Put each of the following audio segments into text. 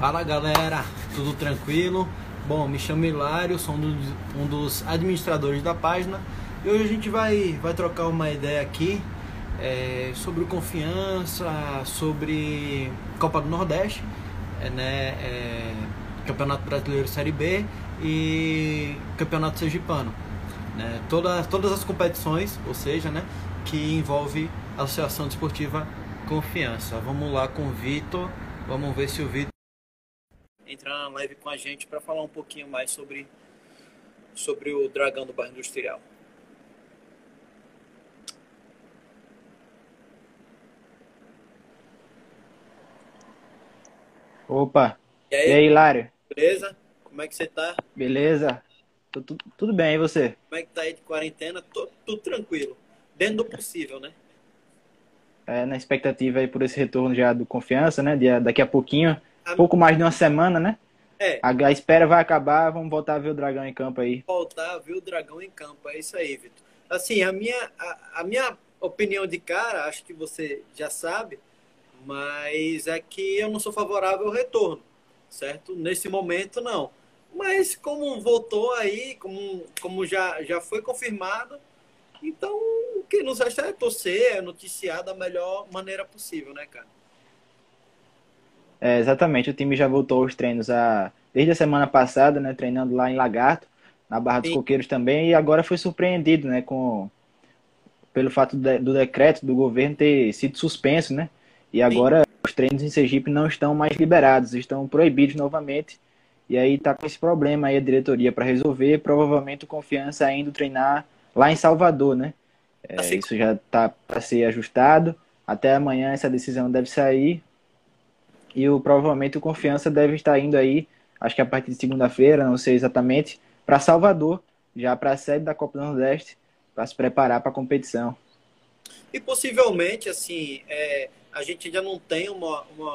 Fala galera, tudo tranquilo? Bom, me chamo Hilário, sou um dos, um dos administradores da página e hoje a gente vai, vai trocar uma ideia aqui é, sobre confiança, sobre Copa do Nordeste, é, né, é, Campeonato Brasileiro Série B e Campeonato Sergipano. Né, toda, todas as competições, ou seja, né, que envolve a Associação Desportiva Confiança. Vamos lá com o Vitor, vamos ver se o Vitor entrar na live com a gente para falar um pouquinho mais sobre, sobre o dragão do bairro industrial. Opa! E aí, e aí Hilário? Beleza? Como é que você tá? Beleza. Tudo, tudo bem, e você? Como é que tá aí de quarentena? Tô, tudo tranquilo. Dentro do possível, né? É, na expectativa aí por esse retorno já do confiança, né? De, daqui a pouquinho. Pouco mais de uma semana, né? É. A, a, espera vai acabar, vamos voltar a ver o Dragão em campo aí. Voltar a ver o Dragão em campo, é isso aí, Vitor. Assim, a minha, a, a minha opinião de cara, acho que você já sabe, mas é que eu não sou favorável ao retorno, certo? Nesse momento, não. Mas como voltou aí, como, como já, já foi confirmado, então o que nos resta é torcer, é noticiar da melhor maneira possível, né, cara? É, exatamente, o time já voltou aos treinos a, desde a semana passada, né, treinando lá em Lagarto, na Barra dos Sim. Coqueiros também, e agora foi surpreendido, né, com pelo fato de, do decreto do governo ter sido suspenso, né, e agora Sim. os treinos em Sergipe não estão mais liberados, estão proibidos novamente, e aí tá com esse problema aí a diretoria para resolver, provavelmente o Confiança indo treinar lá em Salvador, né, é, assim. isso já tá para ser ajustado, até amanhã essa decisão deve sair, e o, provavelmente o Confiança deve estar indo aí, acho que a partir de segunda-feira, não sei exatamente, para Salvador, já para a sede da Copa do Nordeste, para se preparar para a competição. E possivelmente, assim, é, a gente ainda não tem uma, uma,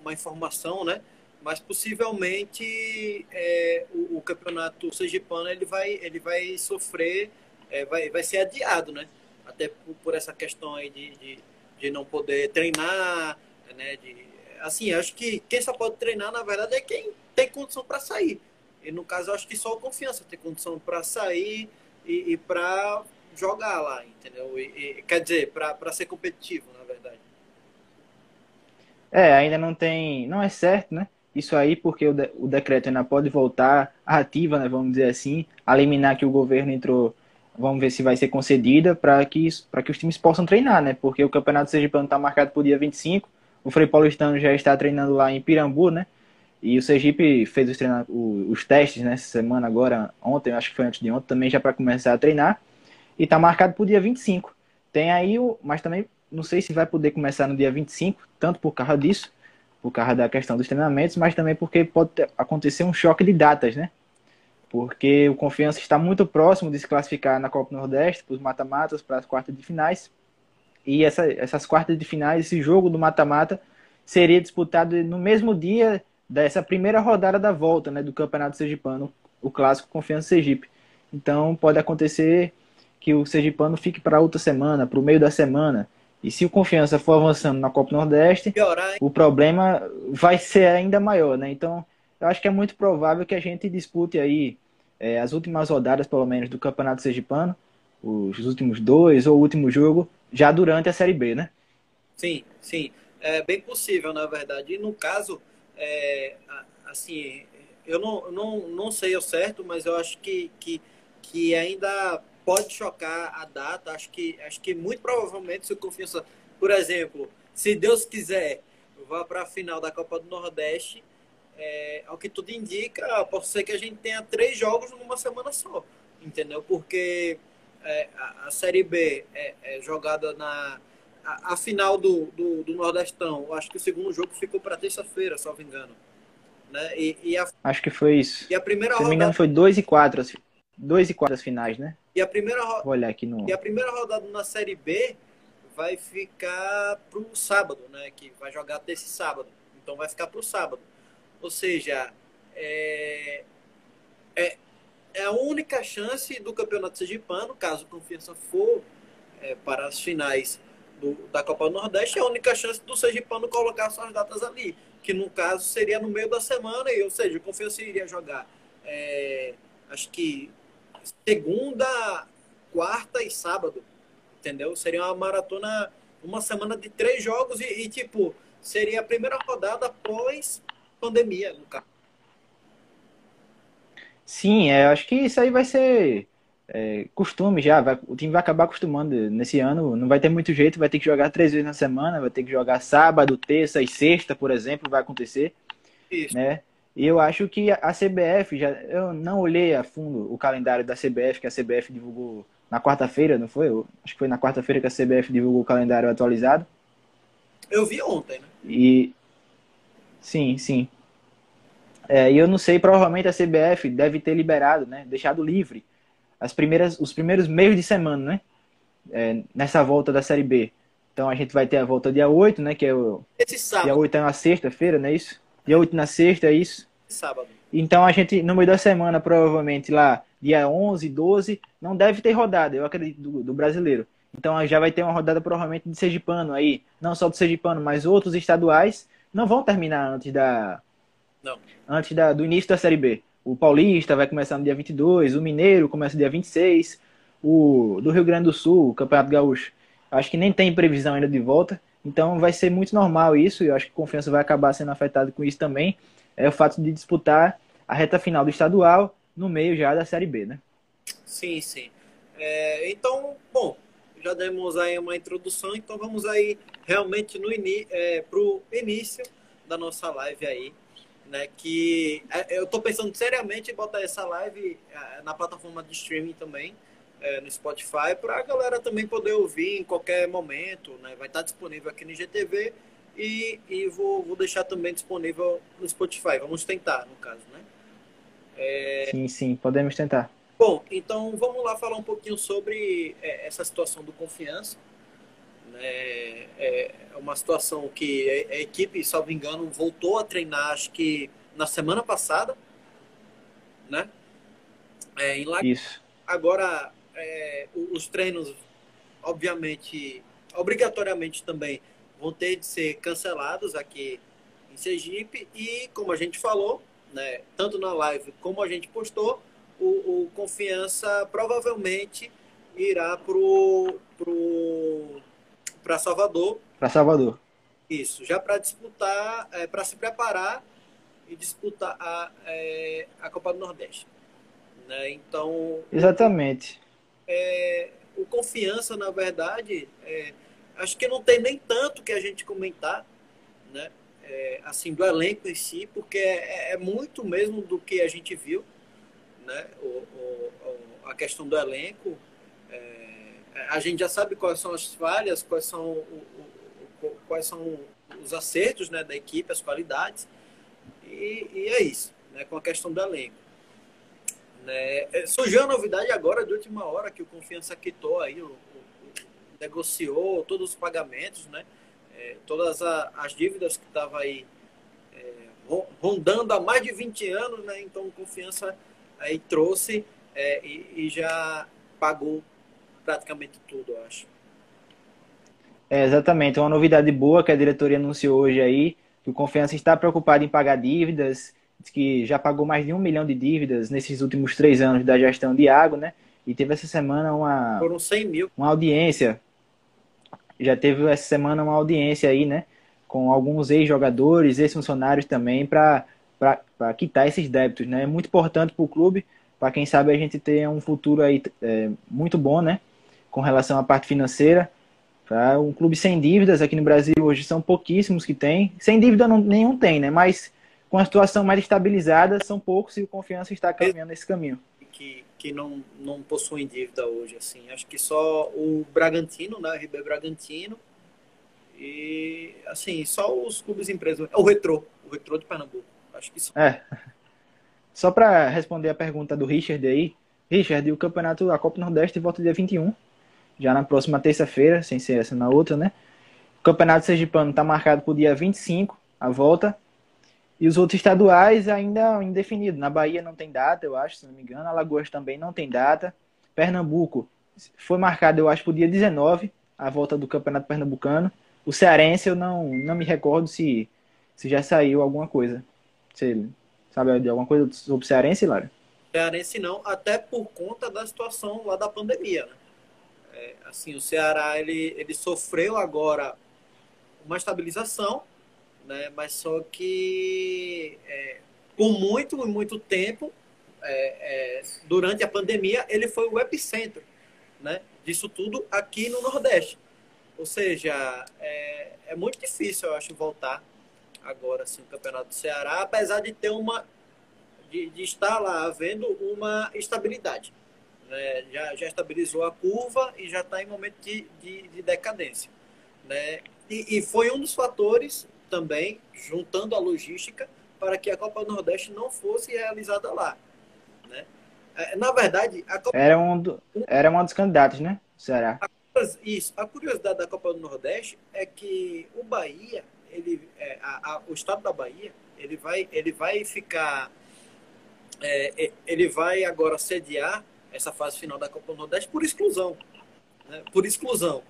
uma informação, né? Mas possivelmente é, o, o, campeonato sergipano ele vai, ele vai sofrer, é, vai, vai ser adiado, né? Até por, por essa questão aí de, de, de não poder treinar, né? De, assim, acho que quem só pode treinar, na verdade, é quem tem condição para sair. E no caso, acho que só o confiança tem condição para sair e, e para jogar lá, entendeu? E, e quer dizer, para ser competitivo, na verdade. É, ainda não tem. Não é certo, né? Isso aí, porque o, de, o decreto ainda pode voltar ativa, né? Vamos dizer assim, a liminar que o governo entrou. Vamos ver se vai ser concedida para que, que os times possam treinar, né? Porque o campeonato Sergipano está marcado para o dia 25 o Frei Paulistano já está treinando lá em Pirambu, né? E o Sergipe fez os, treina... os testes nessa semana agora, ontem, acho que foi antes de ontem, também já para começar a treinar. E está marcado para o dia 25. Tem aí o. Mas também não sei se vai poder começar no dia 25, tanto por causa disso, por causa da questão dos treinamentos, mas também porque pode acontecer um choque de datas, né? Porque o Confiança está muito próximo de se classificar na Copa Nordeste, para os mata-matas, para as quartas de finais. E essa, essas quartas de finais, esse jogo do mata-mata, seria disputado no mesmo dia dessa primeira rodada da volta né, do Campeonato Sergipano, o clássico Confiança Sergipe. Então pode acontecer que o Sergipano fique para outra semana, para o meio da semana. E se o Confiança for avançando na Copa Nordeste, Piorar, o problema vai ser ainda maior, né? Então, eu acho que é muito provável que a gente dispute aí é, as últimas rodadas, pelo menos, do Campeonato Sergipano, os últimos dois ou o último jogo, já durante a Série B, né? Sim, sim. É bem possível, na verdade. E no caso, é, assim, eu não, não, não sei ao certo, mas eu acho que, que, que ainda pode chocar a data. Acho que, acho que muito provavelmente, se o Confiança, por exemplo, se Deus quiser, vá para a final da Copa do Nordeste, é, ao que tudo indica, pode ser que a gente tenha três jogos numa semana só, entendeu? Porque é, a, a, Série B é, é jogada na. A, a final do, do, do, Nordestão, eu acho que o segundo jogo ficou para terça-feira, se não me engano. Né? E, e a, acho que foi isso. E a primeira se não me engano, foi 2 e 4 as, dois e quatro as finais, né? E a primeira, Vou olhar aqui no... e a primeira rodada na Série B vai ficar pro sábado, né? Que vai jogar desse sábado. Então vai ficar pro sábado. Ou seja, é, é, é a única chance do Campeonato Sergipano, caso Confiança for é, para as finais do, da Copa do Nordeste, é a única chance do Sergipano colocar suas datas ali. que no caso seria no meio da semana, ou seja, o Confiança iria jogar, é, acho que segunda, quarta e sábado, entendeu? Seria uma maratona, uma semana de três jogos e, e tipo, seria a primeira rodada após pandemia, no caso. Sim, é, acho que isso aí vai ser é, costume já. Vai, o time vai acabar acostumando nesse ano. Não vai ter muito jeito, vai ter que jogar três vezes na semana, vai ter que jogar sábado, terça e sexta, por exemplo, vai acontecer. Isso. Né? E eu acho que a CBF, já, eu não olhei a fundo o calendário da CBF, que a CBF divulgou na quarta-feira, não foi? Eu, acho que foi na quarta-feira que a CBF divulgou o calendário atualizado. Eu vi ontem, né? E. Sim, sim. É, e eu não sei, provavelmente a CBF deve ter liberado, né? Deixado livre as primeiras, os primeiros meios de semana, né? É, nessa volta da Série B. Então a gente vai ter a volta dia 8, né? Que é o. Esse sábado. Dia 8 é uma sexta-feira, não é isso? Dia 8 na sexta, é isso? Sábado. Então a gente, no meio da semana, provavelmente lá, dia 11, 12, não deve ter rodada, eu acredito, do, do brasileiro. Então já vai ter uma rodada provavelmente de Sergipano aí, não só do Sergipano, mas outros estaduais não vão terminar antes da não. antes da, do início da Série B. O Paulista vai começar no dia 22, o Mineiro começa no dia 26, o do Rio Grande do Sul, o Campeonato Gaúcho, acho que nem tem previsão ainda de volta, então vai ser muito normal isso, e eu acho que a confiança vai acabar sendo afetada com isso também, é o fato de disputar a reta final do estadual no meio já da Série B, né? Sim, sim. É, então, bom, já demos aí uma introdução, então vamos aí realmente no é, para o início da nossa live aí né? Que é, eu estou pensando seriamente em botar essa live é, na plataforma de streaming também, é, no Spotify, para a galera também poder ouvir em qualquer momento, né? Vai estar disponível aqui no GTV e, e vou, vou deixar também disponível no Spotify. Vamos tentar, no caso, né? É... Sim, sim, podemos tentar. Bom, então vamos lá falar um pouquinho sobre é, essa situação do confiança. É, é uma situação que a equipe, salvo engano, voltou a treinar, acho que na semana passada, né? É, em. Isso. Agora, é, os treinos, obviamente, obrigatoriamente também vão ter de ser cancelados aqui em Sergipe e, como a gente falou, né, tanto na live como a gente postou, o, o Confiança provavelmente irá pro, pro para Salvador. Para Salvador. Isso, já para disputar, é, para se preparar e disputar a, é, a Copa do Nordeste. Né? Então. Exatamente. É, o confiança, na verdade, é, acho que não tem nem tanto que a gente comentar, né? É, assim, do elenco em si, porque é, é, muito mesmo do que a gente viu, né? O, o, a questão do elenco. A gente já sabe quais são as falhas, quais são, o, o, quais são os acertos né, da equipe, as qualidades. E, e é isso, né, com a questão do elenco. Né, é, surgiu a novidade agora, de última hora, que o Confiança quitou aí, o, negociou todos os pagamentos, né, é, todas a, as dívidas que estavam aí é, rondando há mais de 20 anos, né, então Confiança aí trouxe é, e, e já pagou praticamente tudo, eu acho. É, exatamente, uma novidade boa que a diretoria anunciou hoje aí, que o Confiança está preocupado em pagar dívidas, que já pagou mais de um milhão de dívidas nesses últimos três anos da gestão de água, né? E teve essa semana uma, Foram 100 mil. uma audiência, já teve essa semana uma audiência aí, né? Com alguns ex-jogadores, ex-funcionários também, para quitar esses débitos, né? É muito importante para o clube, para quem sabe a gente ter um futuro aí é, muito bom, né? Com relação à parte financeira. Tá? Um clube sem dívidas aqui no Brasil hoje são pouquíssimos que tem. Sem dívida não, nenhum tem, né? Mas com a situação mais estabilizada, são poucos e o Confiança está caminhando nesse caminho. Que, que não, não possuem dívida hoje, assim. Acho que só o Bragantino, né? RB Bragantino. E, assim, só os clubes empresas. O Retrô. O Retrô de Pernambuco. Acho que só. É. Só para responder a pergunta do Richard aí, Richard, o campeonato da Copa Nordeste volta dia 21 já na próxima terça-feira, sem ser essa na outra, né? O Campeonato Sergipano está marcado para o dia 25, a volta. E os outros estaduais ainda indefinido. Na Bahia não tem data, eu acho, se não me engano. Alagoas também não tem data. Pernambuco foi marcado, eu acho, para o dia 19, a volta do Campeonato Pernambucano. O Cearense eu não, não me recordo se, se já saiu alguma coisa. Você sabe de alguma coisa sobre o Cearense, Lara? Cearense não, até por conta da situação lá da pandemia. Né? É, assim, o Ceará ele, ele sofreu agora uma estabilização, né? mas só que é, por muito muito tempo, é, é, durante a pandemia, ele foi o epicentro né? disso tudo aqui no Nordeste. Ou seja, é, é muito difícil, eu acho, voltar agora assim, o Campeonato do Ceará, apesar de ter uma de, de estar lá havendo uma estabilidade. Né? Já, já estabilizou a curva e já está em momento de, de, de decadência. Né? E, e, foi um dos fatores também, juntando a logística, para que a Copa do Nordeste não fosse realizada lá. Né? É, na verdade, a Copa... era, um do, era um dos candidatos, né? Ceará. A, isso. A curiosidade da Copa do Nordeste é que o Bahia, ele, é, a, a, o estado da Bahia, ele vai, ele vai ficar é, é, ele vai agora sediar essa fase final da Copa do Nordeste por exclusão. Né? Por exclusão.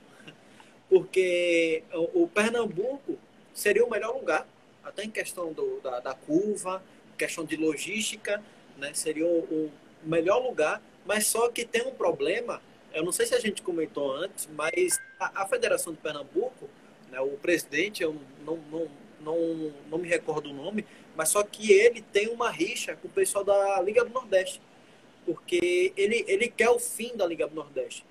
Porque o, Pernambuco seria o melhor lugar, até em questão do, da, da curva, questão de logística, né? seria o, o melhor lugar, mas só que tem um problema, eu não sei se a gente comentou antes, mas a, a Federação de Pernambuco, né, o presidente, eu não, não, não, não me recordo o nome, mas só que ele tem uma rixa com o pessoal da Liga do Nordeste. Porque ele, ele quer o fim da Liga do Nordeste.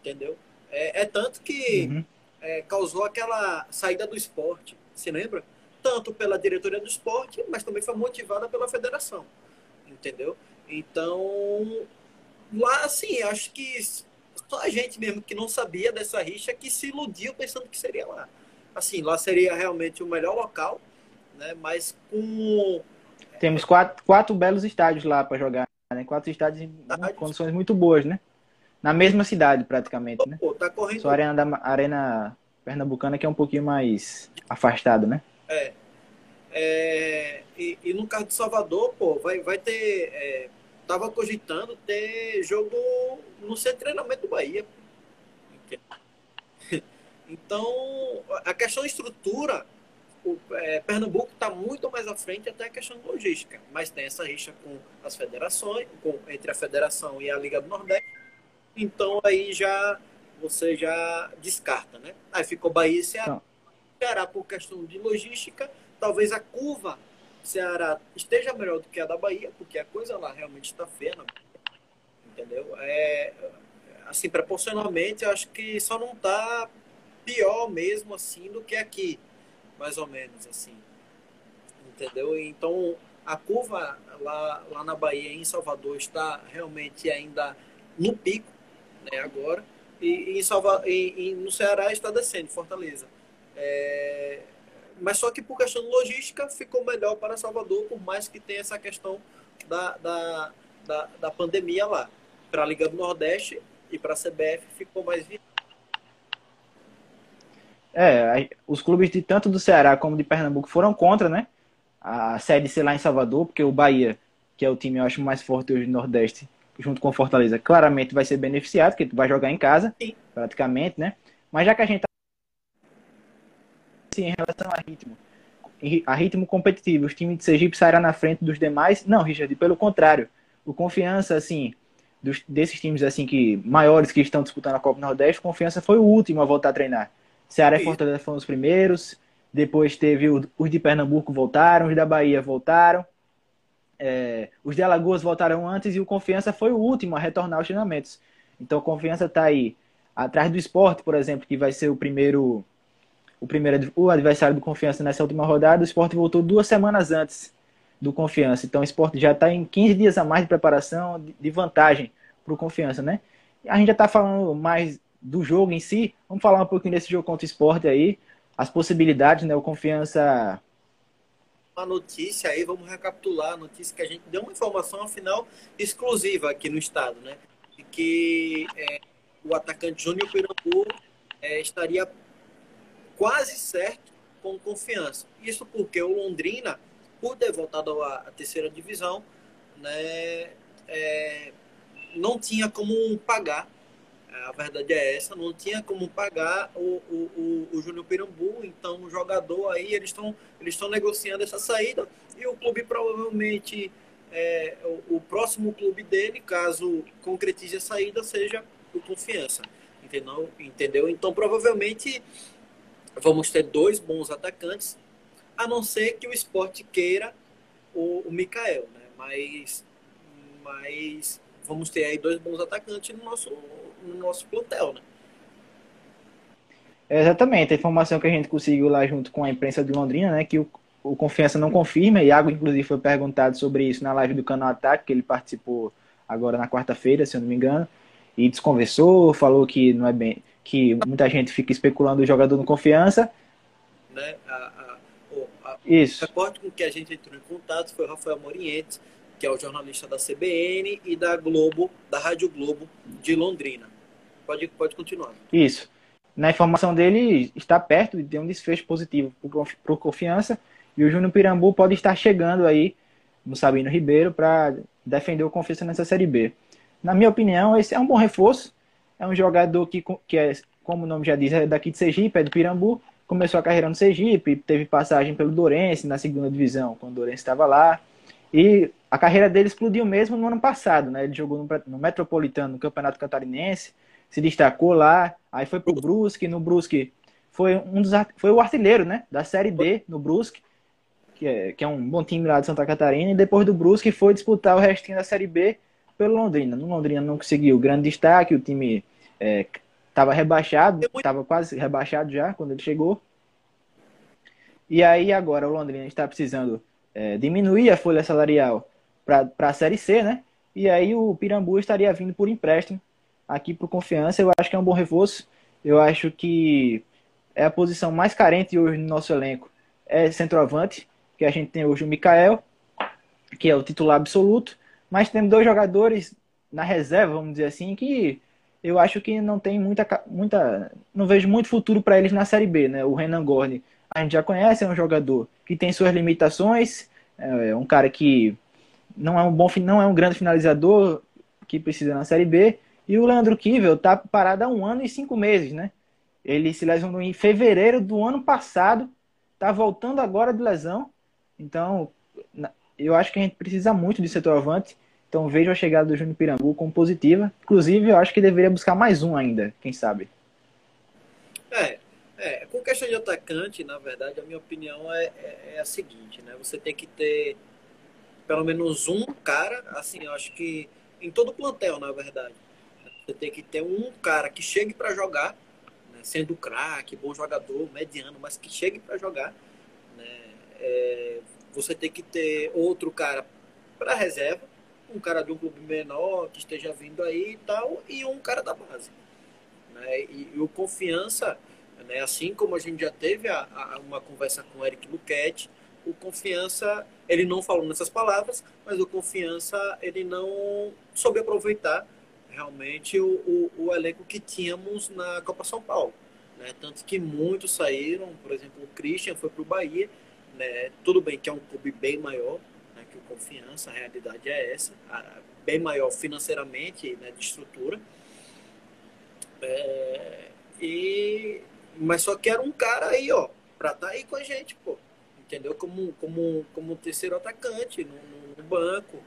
Entendeu? É, é tanto que uhum. é, causou aquela saída do esporte. Se lembra? Tanto pela diretoria do esporte, mas também foi motivada pela federação. Entendeu? Então, lá, assim, acho que só a gente mesmo que não sabia dessa rixa que se iludiu pensando que seria lá. Assim, lá seria realmente o melhor local né? Mas com temos quatro, quatro belos estádios lá para jogar, né? Quatro estádios em estádios. condições muito boas, né? Na mesma cidade, praticamente, né? Pô, tá correndo... Só a arena, da, arena pernambucana que é um pouquinho mais afastado, né? É. é e, e, no caso de Salvador, pô, vai, vai ter... É, tava cogitando ter jogo no centro de treinamento do Bahia. Então, a questão estrutura o é, Pernambuco está muito mais à frente até a questão de logística, mas tem essa rixa com as federações, com, entre a federação e a Liga do Nordeste. Então aí já você já descarta, né? Aí ficou Bahia e Ceará. Ceará por questão de logística, talvez a curva Ceará esteja melhor do que a da Bahia, porque a coisa lá realmente está feia, entendeu? É, assim, proporcionalmente, eu acho que só não está pior mesmo assim do que aqui mais ou menos assim. Entendeu? Então, a curva lá, lá na Bahia, em Salvador, está realmente ainda no pico, né, agora, e, em Salva, e, e no Ceará está descendo, Fortaleza. É, mas só que por questão logística ficou melhor para Salvador, por mais que tenha essa questão da, da, da, da pandemia lá. Para a Liga do Nordeste e para a CBF ficou mais viável. É, os clubes de tanto do Ceará como de Pernambuco foram contra, né? A sede ser lá em Salvador, porque o Bahia, que é o time eu acho mais forte hoje no Nordeste, junto com o Fortaleza, claramente vai ser beneficiado, porque tu vai jogar em casa, Sim. praticamente, né? Mas já que a gente tá assim, em relação a ritmo, a ritmo competitivo, os times de Sergipe sairão na frente dos demais? Não, Richard, pelo contrário. O Confiança, assim, dos, desses times assim que maiores que estão disputando a Copa Nordeste, Confiança foi o último a voltar a treinar. Ceará e Fortaleza foram os primeiros. Depois teve os de Pernambuco voltaram, os da Bahia voltaram. É, os de Alagoas voltaram antes e o Confiança foi o último a retornar aos treinamentos. Então, Confiança está aí atrás do esporte, por exemplo, que vai ser o primeiro o primeiro o adversário do Confiança nessa última rodada. O esporte voltou duas semanas antes do Confiança. Então, o esporte já está em 15 dias a mais de preparação, de vantagem para o Confiança, né? A gente já está falando mais do jogo em si, vamos falar um pouquinho desse jogo contra o esporte aí, as possibilidades, né? O confiança. Uma notícia aí, vamos recapitular a notícia que a gente deu uma informação, afinal, exclusiva aqui no estado, né? De que é, o atacante Júnior Pirambu é, estaria quase certo com confiança. Isso porque o Londrina, por ter voltado à, terceira divisão, né, é, não tinha como pagar A verdade é essa, não tinha como pagar o, o, o, o Júnior Pirambu, então o jogador aí, eles estão eles negociando essa saída e o clube provavelmente, é, o, o, próximo clube dele, caso concretize a saída, seja o Confiança. Entendeu? entendeu? Então provavelmente vamos ter dois bons atacantes, a não ser que o esporte queira o, o Mikael, né? Mas, mas vamos ter aí dois bons atacantes no nosso no nosso plantel, né? É exatamente, a informação que a gente conseguiu lá junto com a imprensa de Londrina, né, que o, o Confiança não confirma, e Iago inclusive foi perguntado sobre isso na live do canal Ataque, que ele participou agora na quarta-feira, se eu não me engano, e desconversou, falou que não é bem, que muita gente fica especulando o jogador no Confiança. Né? A, a, a, isso. O com que a gente entrou em contato foi o Rafael Morientes, que é o jornalista da CBN e da Globo, da Rádio Globo de Londrina. Pode, pode continuar. Isso. Na informação dele, está perto de ter um desfecho positivo para Confiança. E o Júnior Pirambu pode estar chegando aí no Sabino Ribeiro para defender o Confiança nessa Série B. Na minha opinião, esse é um bom reforço. É um jogador que, que é, como o nome já diz, é daqui de Sergipe, é do Pirambu. Começou a carreira no Sergipe, teve passagem pelo Dourense na segunda divisão, quando o Dourense estava lá. E a carreira dele explodiu mesmo no ano passado, né? Ele jogou no, no Metropolitano, no Campeonato Catarinense, se destacou lá, aí foi pro Brusque, no Brusque foi um dos foi o artilheiro, né, da Série D no Brusque, que é, que é um bom time lá de Santa Catarina, e depois do Brusque foi disputar o restinho da Série B pelo Londrina. No Londrina não conseguiu grande destaque, o time estava é, rebaixado, estava quase rebaixado já quando ele chegou. E aí agora o Londrina está precisando é, diminuir a folha salarial para a Série C, né? E aí o Pirambu estaria vindo por empréstimo aqui por confiança. Eu acho que é um bom reforço. Eu acho que é a posição mais carente hoje no nosso elenco. É centroavante, que a gente tem hoje o Mikael, que é o titular absoluto, mas temos dois jogadores na reserva, vamos dizer assim, que eu acho que não tem muita, muita não vejo muito futuro para eles na Série B, né? O Renan Gorni, a gente já conhece, é um jogador que tem suas limitações, é um cara que não é um bom, não é um grande finalizador que precisa na Série B, e o Leandro Kivel tá parado há um ano e cinco meses, né? Ele se lesionou em fevereiro do ano passado, tá voltando agora de lesão. Então, eu acho que a gente precisa muito de centroavante. Então, vejo a chegada do Júnior Pirambu como positiva. Inclusive, eu acho que deveria buscar mais um ainda, quem sabe. É, é com questão de atacante, na verdade, a minha opinião é, é, é a seguinte, né? Você tem que ter pelo menos um cara, assim, eu acho que em todo o plantel, na verdade você tem que ter um cara que chegue para jogar, né, sendo craque, bom jogador, mediano, mas que chegue para jogar. Né, é, você tem que ter outro cara para reserva, um cara de um clube menor que esteja vindo aí e tal, e um cara da base. Né, e, e o confiança, né, assim como a gente já teve a, a, uma conversa com o Eric Luquete, o confiança, ele não falou nessas palavras, mas o confiança, ele não soube aproveitar realmente o, o, o, elenco que tínhamos na Copa São Paulo. Né? Tanto que muitos saíram, por exemplo, o Christian foi para o Bahia. Né? Tudo bem que é um clube bem maior né? que o Confiança, a realidade é essa, bem maior financeiramente, né? de estrutura. É, e, mas só que era um cara aí, ó, para estar tá aí com a gente, pô. Entendeu? Como, como, como terceiro atacante no, no banco.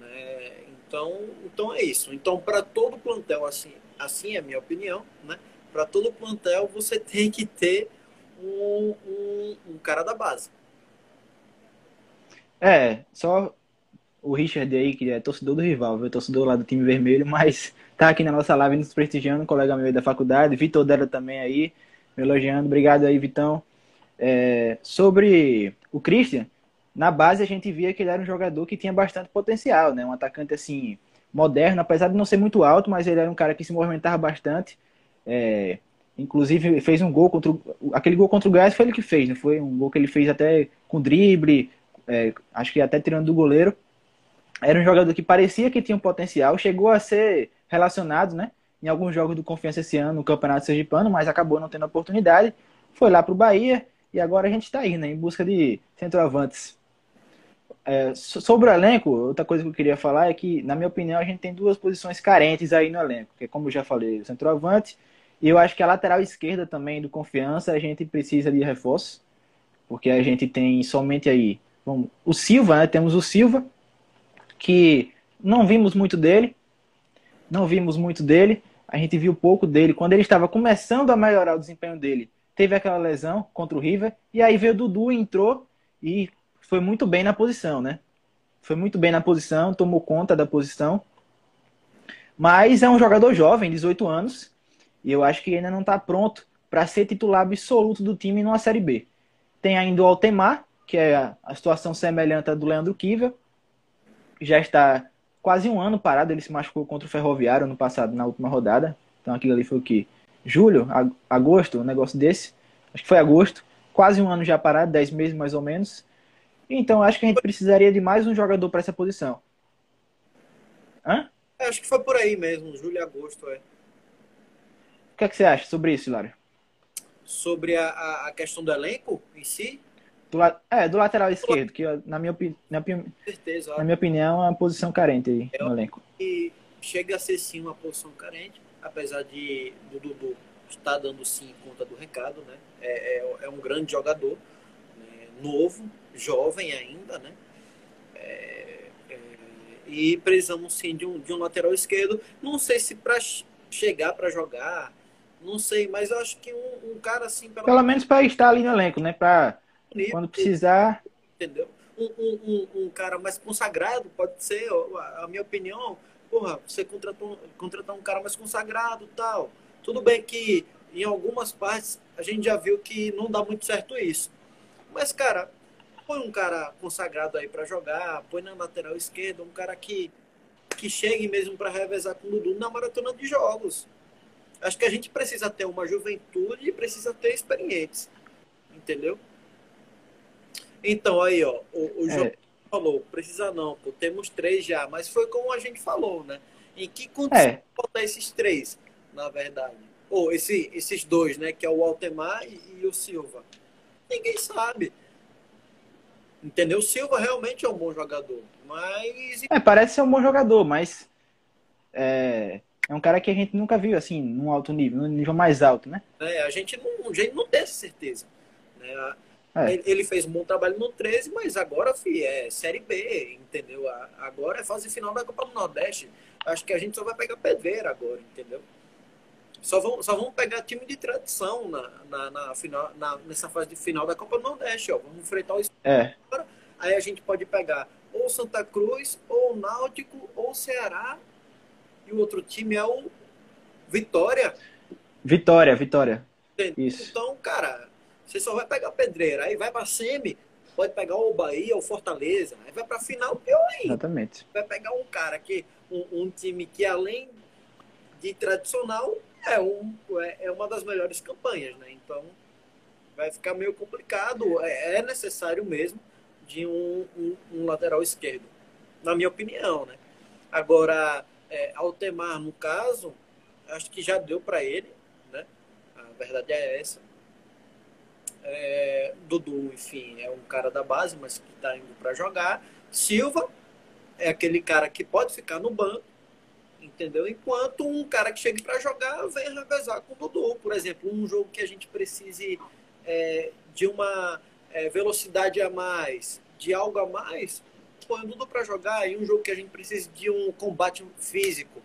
Né? Então, então é isso. Então, para todo plantel, assim, assim é a minha opinião, né? Para todo plantel, você tem que ter um, um, um, cara da base. É, só o Richard aí, que é torcedor do rival, viu? torcedor lá do time vermelho, mas tá aqui na nossa live nos prestigiando, um colega meu da faculdade, Vitor Dera também aí, me elogiando. Obrigado aí, Vitão. É, sobre o Christian, na base a gente via que ele era um jogador que tinha bastante potencial, né? Um atacante assim moderno, apesar de não ser muito alto, mas ele era um cara que se movimentava bastante. É, inclusive fez um gol contra o, aquele gol contra o Gás foi ele que fez, né? Foi um gol que ele fez até com drible, é, acho que até tirando do goleiro. Era um jogador que parecia que tinha um potencial, chegou a ser relacionado, né? Em alguns jogos do Confiança esse ano no Campeonato Sergipano, mas acabou não tendo oportunidade. Foi lá para o Bahia e agora a gente está aí, né? Em busca de centroavantes é, sobre o elenco, outra coisa que eu queria falar é que, na minha opinião, a gente tem duas posições carentes aí no elenco, que é como eu já falei, o centroavante, e eu acho que a lateral esquerda também do Confiança a gente precisa de reforço, porque a gente tem somente aí vamos, o Silva, né? Temos o Silva, que não vimos muito dele, não vimos muito dele, a gente viu pouco dele quando ele estava começando a melhorar o desempenho dele. Teve aquela lesão contra o River, e aí veio o Dudu, entrou e foi muito bem na posição, né? Foi muito bem na posição, tomou conta da posição. Mas é um jogador jovem, 18 anos, e eu acho que ainda não está pronto para ser titular absoluto do time numa Série B. Tem ainda o Altemar, que é a situação semelhante à do Leandro Kivel, já está quase um ano parado, ele se machucou contra o Ferroviário no passado, na última rodada. Então aquilo ali foi o que? Julho, agosto, um negócio desse. Acho que foi agosto. Quase um ano já parado, 10 meses mais ou menos. Então acho que a gente precisaria de mais um jogador para essa posição. Hã? É, acho que foi por aí mesmo, julho e agosto, é. O que, é que você acha sobre isso, Hilário? Sobre a, a questão do elenco em si? Do, é, do lateral esquerdo, que na minha, na, Certeza, na minha opinião é uma posição carente aí no elenco. E chega a ser sim uma posição carente, apesar de do Dudu estar dando sim conta do recado, né? É, é, é um grande jogador, né? novo, jovem ainda, né? É, é, e precisamos sim de um, de um lateral esquerdo. Não sei se para chegar para jogar, não sei, mas eu acho que um, um cara assim. Pelo, pelo menos para estar ali no elenco, né? Para quando precisar. Entendeu? Um, um, um, cara mais consagrado, pode ser, a minha opinião, porra, você contratou, contratar um cara mais consagrado tal. Tudo bem que em algumas partes a gente já viu que não dá muito certo isso. Mas, cara, põe um cara consagrado aí para jogar, põe na lateral esquerda, um cara que, que chegue mesmo para revezar com o Dudu na maratona de jogos. Acho que a gente precisa ter uma juventude e precisa ter experientes. Entendeu? Então, aí, ó, o, o é. João falou, precisa não, pô, temos três já, mas foi como a gente falou, né? Em que condição é. botar esses três, na verdade? Ou esse, esses dois, né? Que é o Altemar e, e o Silva. Ninguém sabe. Entendeu? O Silva realmente é um bom jogador, mas... É, parece ser um bom jogador, mas... É, é um cara que a gente nunca viu, assim, num alto nível, num nível mais alto, né? É, a gente não, a gente não tem essa certeza. Né? É. Ele fez um bom trabalho no 13, mas agora, fi, é Série B, entendeu? Agora é fase final da Copa do Nordeste. Acho que a gente só vai pegar pedreira agora, entendeu? Só vão, só vão pegar time de tradição na, na, na final, na, nessa fase de final da Copa do Nordeste, ó. Vamos enfrentar o é. Aí a gente pode pegar ou Santa Cruz, ou Náutico, ou Ceará. E o outro time é o Vitória. Vitória, Vitória. Isso. Então, cara, você só vai pegar pedreira, aí vai para semi, pode pegar o Bahia ou Fortaleza, aí vai para final pior ainda. Exatamente. Vai pegar um cara que um, um, time que além de tradicional é, um, é, é, uma das melhores campanhas, né? Então vai ficar meio complicado. É, é necessário mesmo de um, um, um, lateral esquerdo, na minha opinião, né? Agora, é, Altemar, no caso, acho que já deu para ele, né? A verdade é essa. É, Dudu, enfim, é um cara da base, mas que está indo para jogar. Silva é aquele cara que pode ficar no banco, entendeu? Enquanto um cara que chega para jogar vem revezar com o Dudu. Por exemplo, um jogo que a gente precise é, de uma é, velocidade a mais, de algo a mais, põe o Dudu para jogar. E um jogo que a gente precisa de um combate físico,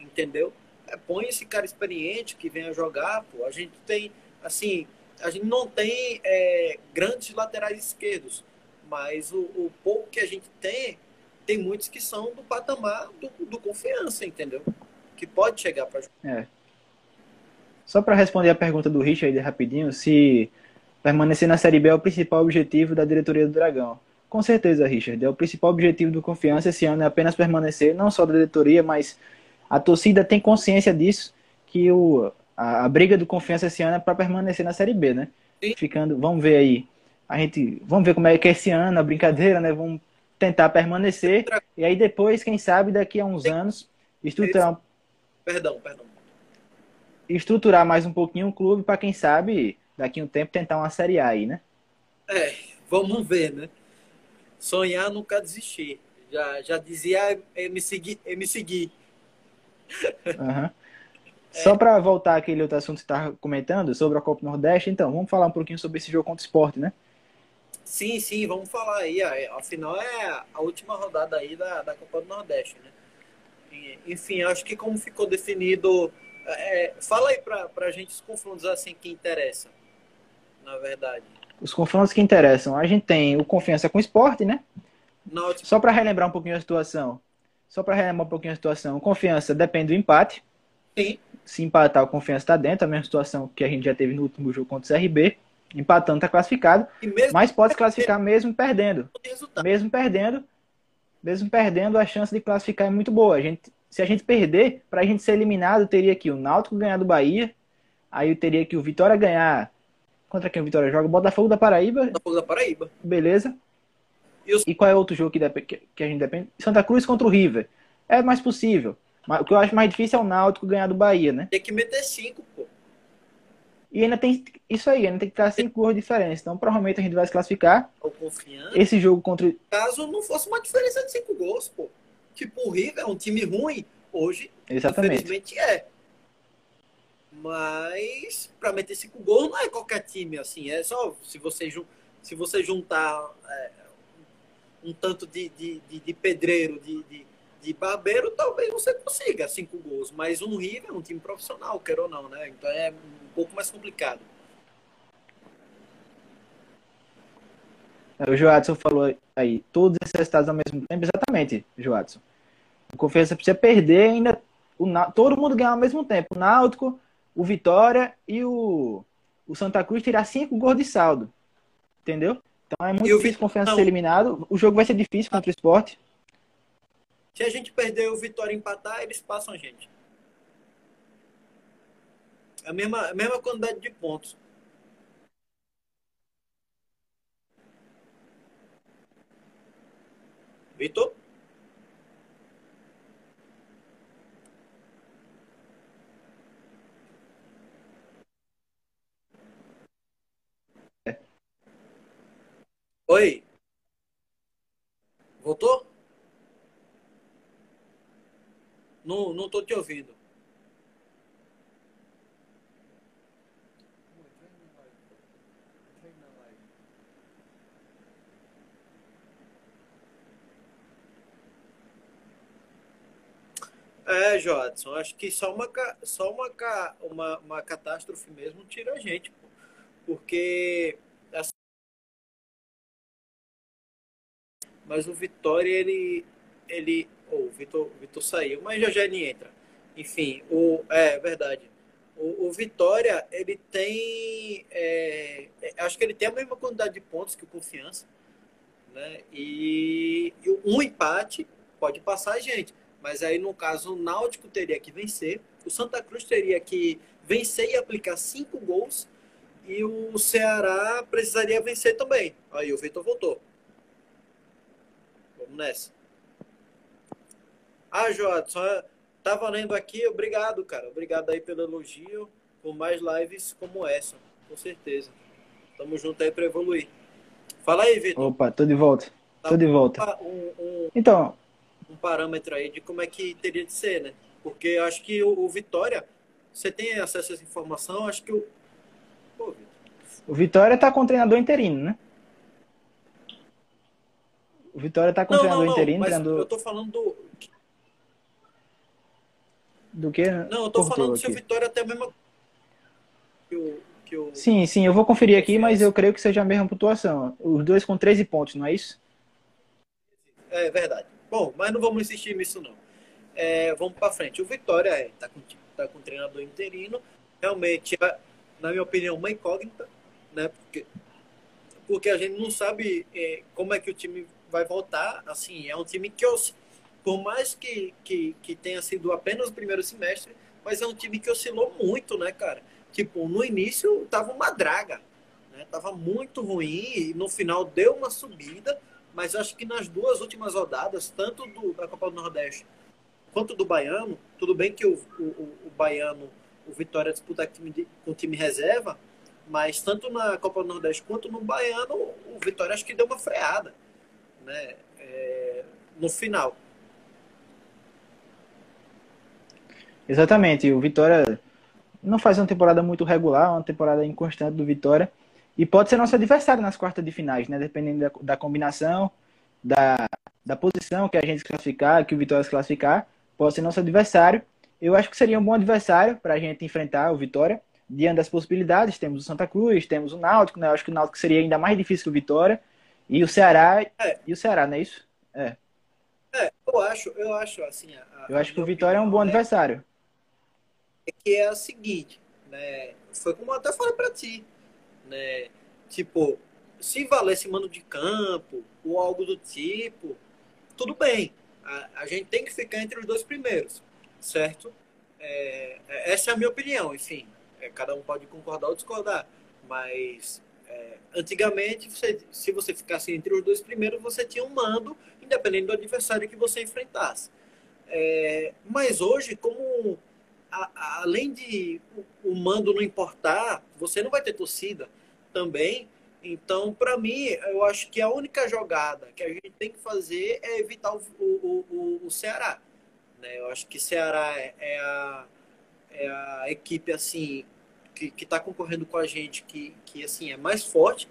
entendeu? É, põe esse cara experiente que venha jogar, pô. A gente tem, assim, a gente não tem é, grandes laterais esquerdos, mas o, o, pouco que a gente tem, tem muitos que são do patamar do, do confiança, entendeu? Que pode chegar para é. Só para responder a pergunta do Richard rapidinho, se permanecer na Série B é o principal objetivo da diretoria do Dragão. Com certeza, Richard. É o principal objetivo do Confiança esse ano é apenas permanecer, não só da diretoria, mas a torcida tem consciência disso, que o, a, a briga do Confiança esse ano é para permanecer na Série B, né? Sim. Ficando, vamos ver aí. A gente, vamos ver como é que é esse ano, a brincadeira, né? Vamos tentar permanecer e aí depois, quem sabe, daqui a uns anos, estruturar Perdão, perdão. Estruturar mais um pouquinho o clube para quem sabe, daqui a um tempo tentar uma Série A aí, né? É, vamos ver, né? sonhar nunca desistir. Já, já dizia MC Gui. MC Gui. Uhum. Só para voltar àquele outro assunto que você estava comentando sobre a Copa Nordeste, então, vamos falar um pouquinho sobre esse jogo contra o esporte, né? Sim, sim, vamos falar aí. Afinal, é a última rodada aí da, da Copa do Nordeste, né? enfim, acho que como ficou definido. É, fala aí para a gente os confrontos assim que interessam, na verdade. Os confrontos que interessam. A gente tem o Confiança com o Esporte, né? Náutico. Só para relembrar um pouquinho a situação. Só para relembrar um pouquinho a situação. Confiança depende do empate. Sim. Se empatar, o Confiança está dentro. A mesma situação que a gente já teve no último jogo contra o CRB. Empatando está classificado. Mas pode se classificar mesmo perdendo. Mesmo perdendo. Mesmo perdendo, a chance de classificar é muito boa. A gente, se a gente perder, para a gente ser eliminado, teria que o Náutico ganhar do Bahia. Aí teria que o Vitória ganhar. Contra quem o Vitória joga? Botafogo da Paraíba. Botafogo da Paraíba. Beleza. E, qual é outro jogo que, que a gente depende? Santa Cruz contra o River. É mais possível. O que eu acho mais difícil é o Náutico ganhar do Bahia, né? Tem que meter cinco, pô. E ainda tem isso aí, ainda tem que estar cinco gols de diferença. Então, provavelmente a gente vai se classificar. confiante. Esse jogo contra. Caso não fosse uma diferença de cinco gols, pô. Tipo, o River é um time ruim. Hoje, Exatamente. infelizmente, é. Mas, para meter cinco gols, não é qualquer time, assim. É só se você, se você juntar é, um tanto de, de, de, de pedreiro, de, de, de, barbeiro, talvez você consiga cinco gols. Mas um River é um time profissional, quer ou não, né? Então é um pouco mais complicado. O Joadson falou aí, todos esses resultados ao mesmo tempo, exatamente, Joadson. O Confiança precisa perder ainda, o, todo mundo ganhar ao mesmo tempo. O Náutico, o Vitória e o, o Santa Cruz tirar cinco gols de saldo. Entendeu? Então é muito difícil Vit... Confiança Não. ser eliminado. O jogo vai ser difícil contra o esporte. Se a gente perder o Vitória empatar, eles passam a gente. A mesma, a mesma quantidade de pontos. Vitor? Oi. Voltou? Não, não tô te ouvindo. É, Jodson, acho que só uma, só uma, uma, uma catástrofe mesmo tira a gente, pô. porque mas o Vitória ele ele oh, o Vitor, Vitor saiu, mas já já ele entra. Enfim, o é verdade. O, o Vitória ele tem é, é acho que ele tem a mesma quantidade de pontos que o Confiança, né? E, e um empate pode passar a gente, mas aí no caso o Náutico teria que vencer, o Santa Cruz teria que vencer e aplicar cinco gols e o Ceará precisaria vencer também. Aí o Vitor voltou. Vamos nessa. Ah, Jota, tá valendo aqui. Obrigado, cara. Obrigado aí pelo elogio. Com mais lives como essa, com certeza. Tamo junto aí para evoluir. Fala aí, Vitor. Opa, tô de volta. Tá tô de volta. Um, um, então, um parâmetro aí de como é que teria de ser, né? Porque eu acho que o, o Vitória, você tem acesso a essa informação, acho que o. Pô, o Vitória tá com treinador interino, né? O Vitória tá com não, treinador não, não, interino. Mas treinador... Eu tô falando do. Do que? Não, eu tô falando aqui. se o Vitória tem a mesma. Que o, que o... Sim, sim, eu vou conferir aqui, mas eu creio que seja a mesma pontuação. Os dois com 13 pontos, não é isso? É verdade. Bom, mas não vamos insistir nisso, não. É, vamos para frente. O Vitória está é, tá com, tá com treinador interino. Realmente, é, na minha opinião, uma incógnita, né? Porque, porque a gente não sabe é, como é que o time vai voltar. Assim, é um time que, por mais que, que, que tenha sido apenas o primeiro semestre, mas é um time que oscilou muito, né, cara? Tipo, no início tava uma draga, né? Tava muito ruim e no final deu uma subida, mas acho que nas duas últimas rodadas, tanto do, da Copa do Nordeste quanto do Baiano, tudo bem que o, o, o Baiano, o Vitória disputa com o time reserva, mas tanto na Copa do Nordeste quanto no Baiano, o Vitória acho que deu uma freada né, é, no final. Exatamente. O Vitória não faz uma temporada muito regular, uma temporada inconstante do Vitória. E pode ser nosso adversário nas quartas de finais, né? Dependendo da, da combinação, da, da posição que a gente se classificar, que o Vitória se classificar, pode ser nosso adversário. Eu acho que seria um bom adversário para a gente enfrentar o Vitória. Diante das possibilidades, temos o Santa Cruz, temos o Náutico, né? Eu acho que o Náutico seria ainda mais difícil que o Vitória. E o Ceará, é. e o Ceará, não é isso? É. É, eu acho, eu acho assim. A, eu acho que o Vitória é um bom é, adversário. É que é o seguinte, né? Foi como eu até falei para ti, né? Tipo, se valesse mano de campo ou algo do tipo, tudo bem. A, a gente tem que ficar entre os dois primeiros, certo? É, é essa é a minha opinião, enfim. É, cada um pode concordar ou discordar, mas é, antigamente, você, se você ficasse entre os dois primeiros, você tinha um mando, independente do adversário que você enfrentasse. É, mas hoje, como a, além de o, o, mando não importar, você não vai ter torcida também. Então, para mim, eu acho que a única jogada que a gente tem que fazer é evitar o, o, o, o Ceará. Né? Eu acho que Ceará é, é, a, é a equipe assim que está concorrendo com a gente que, que assim é mais forte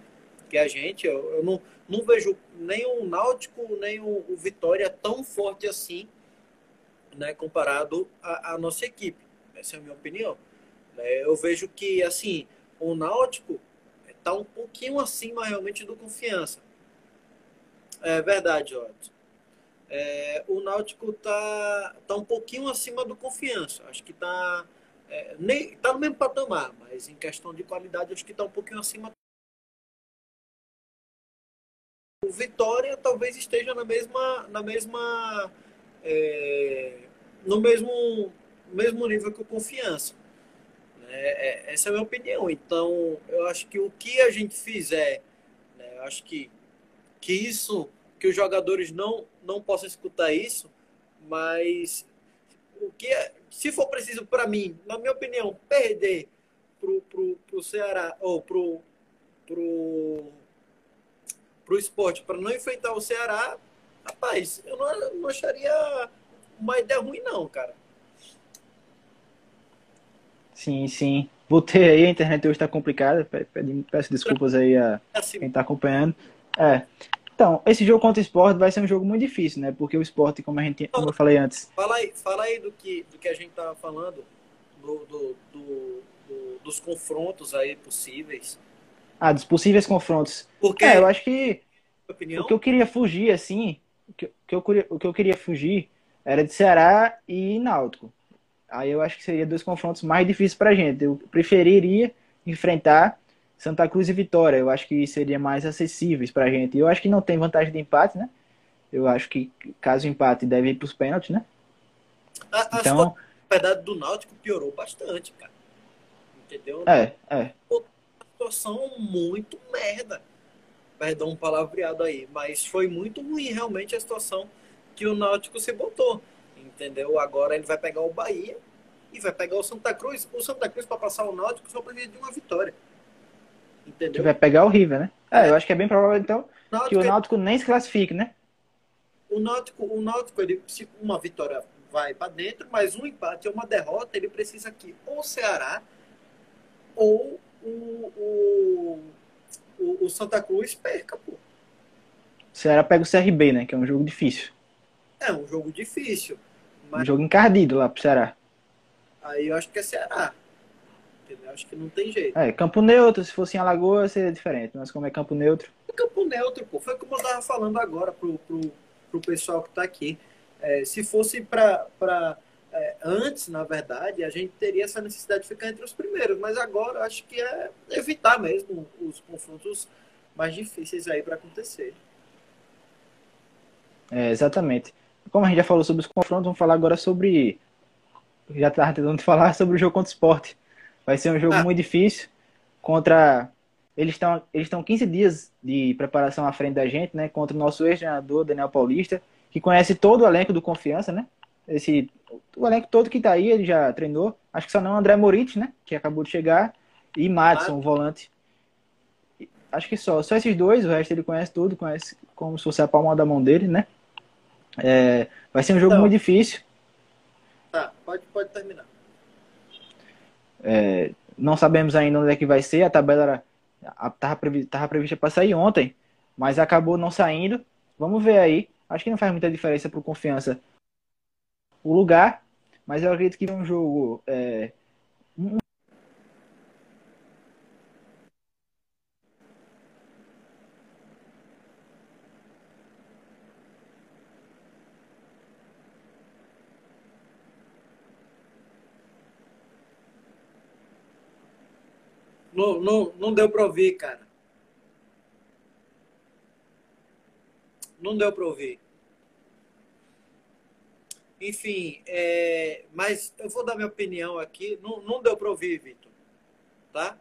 que a gente. Eu, eu não, não vejo nem o Náutico nem o Vitória tão forte assim, né, comparado à, nossa equipe. Essa é a minha opinião. Né? Eu vejo que assim o Náutico está um pouquinho acima realmente do confiança. É verdade, Otto. É, o Náutico está tá um pouquinho acima do confiança. Acho que está é, nem tá no mesmo patamar, mas em questão de qualidade acho que está um pouquinho acima. O Vitória talvez esteja na mesma, na mesma, é, no mesmo, mesmo nível que o Confiança. É, é, essa é a minha opinião. Então, eu acho que o que a gente fizer, né, eu acho que, que isso, que os jogadores não, não possam escutar isso, mas o que é, se for preciso para mim, na minha opinião, perder pro, pro, pro Ceará ou pro, pro, pro esporte para não enfrentar o Ceará, rapaz, eu não, não acharia uma ideia ruim, não, cara. Sim, sim. Voltei aí, a internet hoje está complicada. Peço desculpas aí a assim. quem está acompanhando. É. Então, esse jogo contra o esporte vai ser um jogo muito difícil, né? Porque o esporte, como, a gente, como eu falei antes. Fala aí, fala aí do, que, do que a gente estava falando, do, do, do, dos confrontos aí possíveis. Ah, dos possíveis confrontos. Porque, é, eu acho que opinião? o que eu queria fugir, assim, o que, que eu, o que eu queria fugir era de Ceará e Náutico. Aí eu acho que seria dois confrontos mais difíceis para a gente. Eu preferiria enfrentar Santa Cruz e Vitória. Eu acho que seria mais acessíveis para a gente. Eu acho que não tem vantagem de empate, né? Eu acho que caso empate deve ir para os pênaltis, né? A, então, a verdade do Náutico piorou bastante, cara. Entendeu? É, é. Uma situação muito merda. Perdão um palavreado aí, mas foi muito ruim realmente a situação que o Náutico se botou entendeu? Agora ele vai pegar o Bahia e vai pegar o Santa Cruz. O Santa Cruz, para passar o Náutico, só precisa de uma vitória. Entendeu? Que vai pegar o River, né? É, eu acho que é bem provável, então, Náutico, que o Náutico nem se classifique, né? O Náutico, o Náutico ele, se uma vitória vai para dentro, mas um empate ou uma derrota, ele precisa aqui ou o Ceará ou o, o, o, o Santa Cruz perca, pô. O Ceará pega o CRB, né? Que é um jogo difícil. É um jogo difícil. Mas... Um jogo encardido lá pro Ceará. Aí eu acho que é Ceará. Entendeu? Acho que não tem jeito. É, campo neutro, se fosse em Alagoas seria diferente, mas como é campo neutro. É campo neutro, pô. Foi como eu tava falando agora pro, pro, pro pessoal que tá aqui. É, se fosse pra. pra é, antes, na verdade, a gente teria essa necessidade de ficar entre os primeiros, mas agora acho que é evitar mesmo os confrontos mais difíceis aí para acontecer. É, exatamente como a gente já falou sobre os confrontos, vamos falar agora sobre. Já estava tentando falar sobre o jogo contra o esporte. Vai ser um jogo ah. muito difícil. Contra. Eles estão eles estão 15 dias de preparação à frente da gente, né? Contra o nosso ex-treinador, Daniel Paulista, que conhece todo o elenco do Confiança, né? Esse, o elenco todo que está aí, ele já treinou. Acho que só não o André Moritz, né? Que acabou de chegar. E Madison, o volante. acho que só. Só esses dois, o resto ele conhece tudo, conhece como se fosse a palma da mão dele, né? É, vai ser um jogo então, muito difícil. Tá, pode, pode terminar. É, não sabemos ainda onde é que vai ser. A tabela estava previ, prevista para sair ontem, mas acabou não saindo. Vamos ver aí. Acho que não faz muita diferença para confiança o lugar, mas eu acredito que é um jogo é, Não, não, não deu para ouvir, cara. Não deu para ouvir. Enfim, é, mas eu vou dar minha opinião aqui. Não, não deu para ouvir, Vitor. Tá?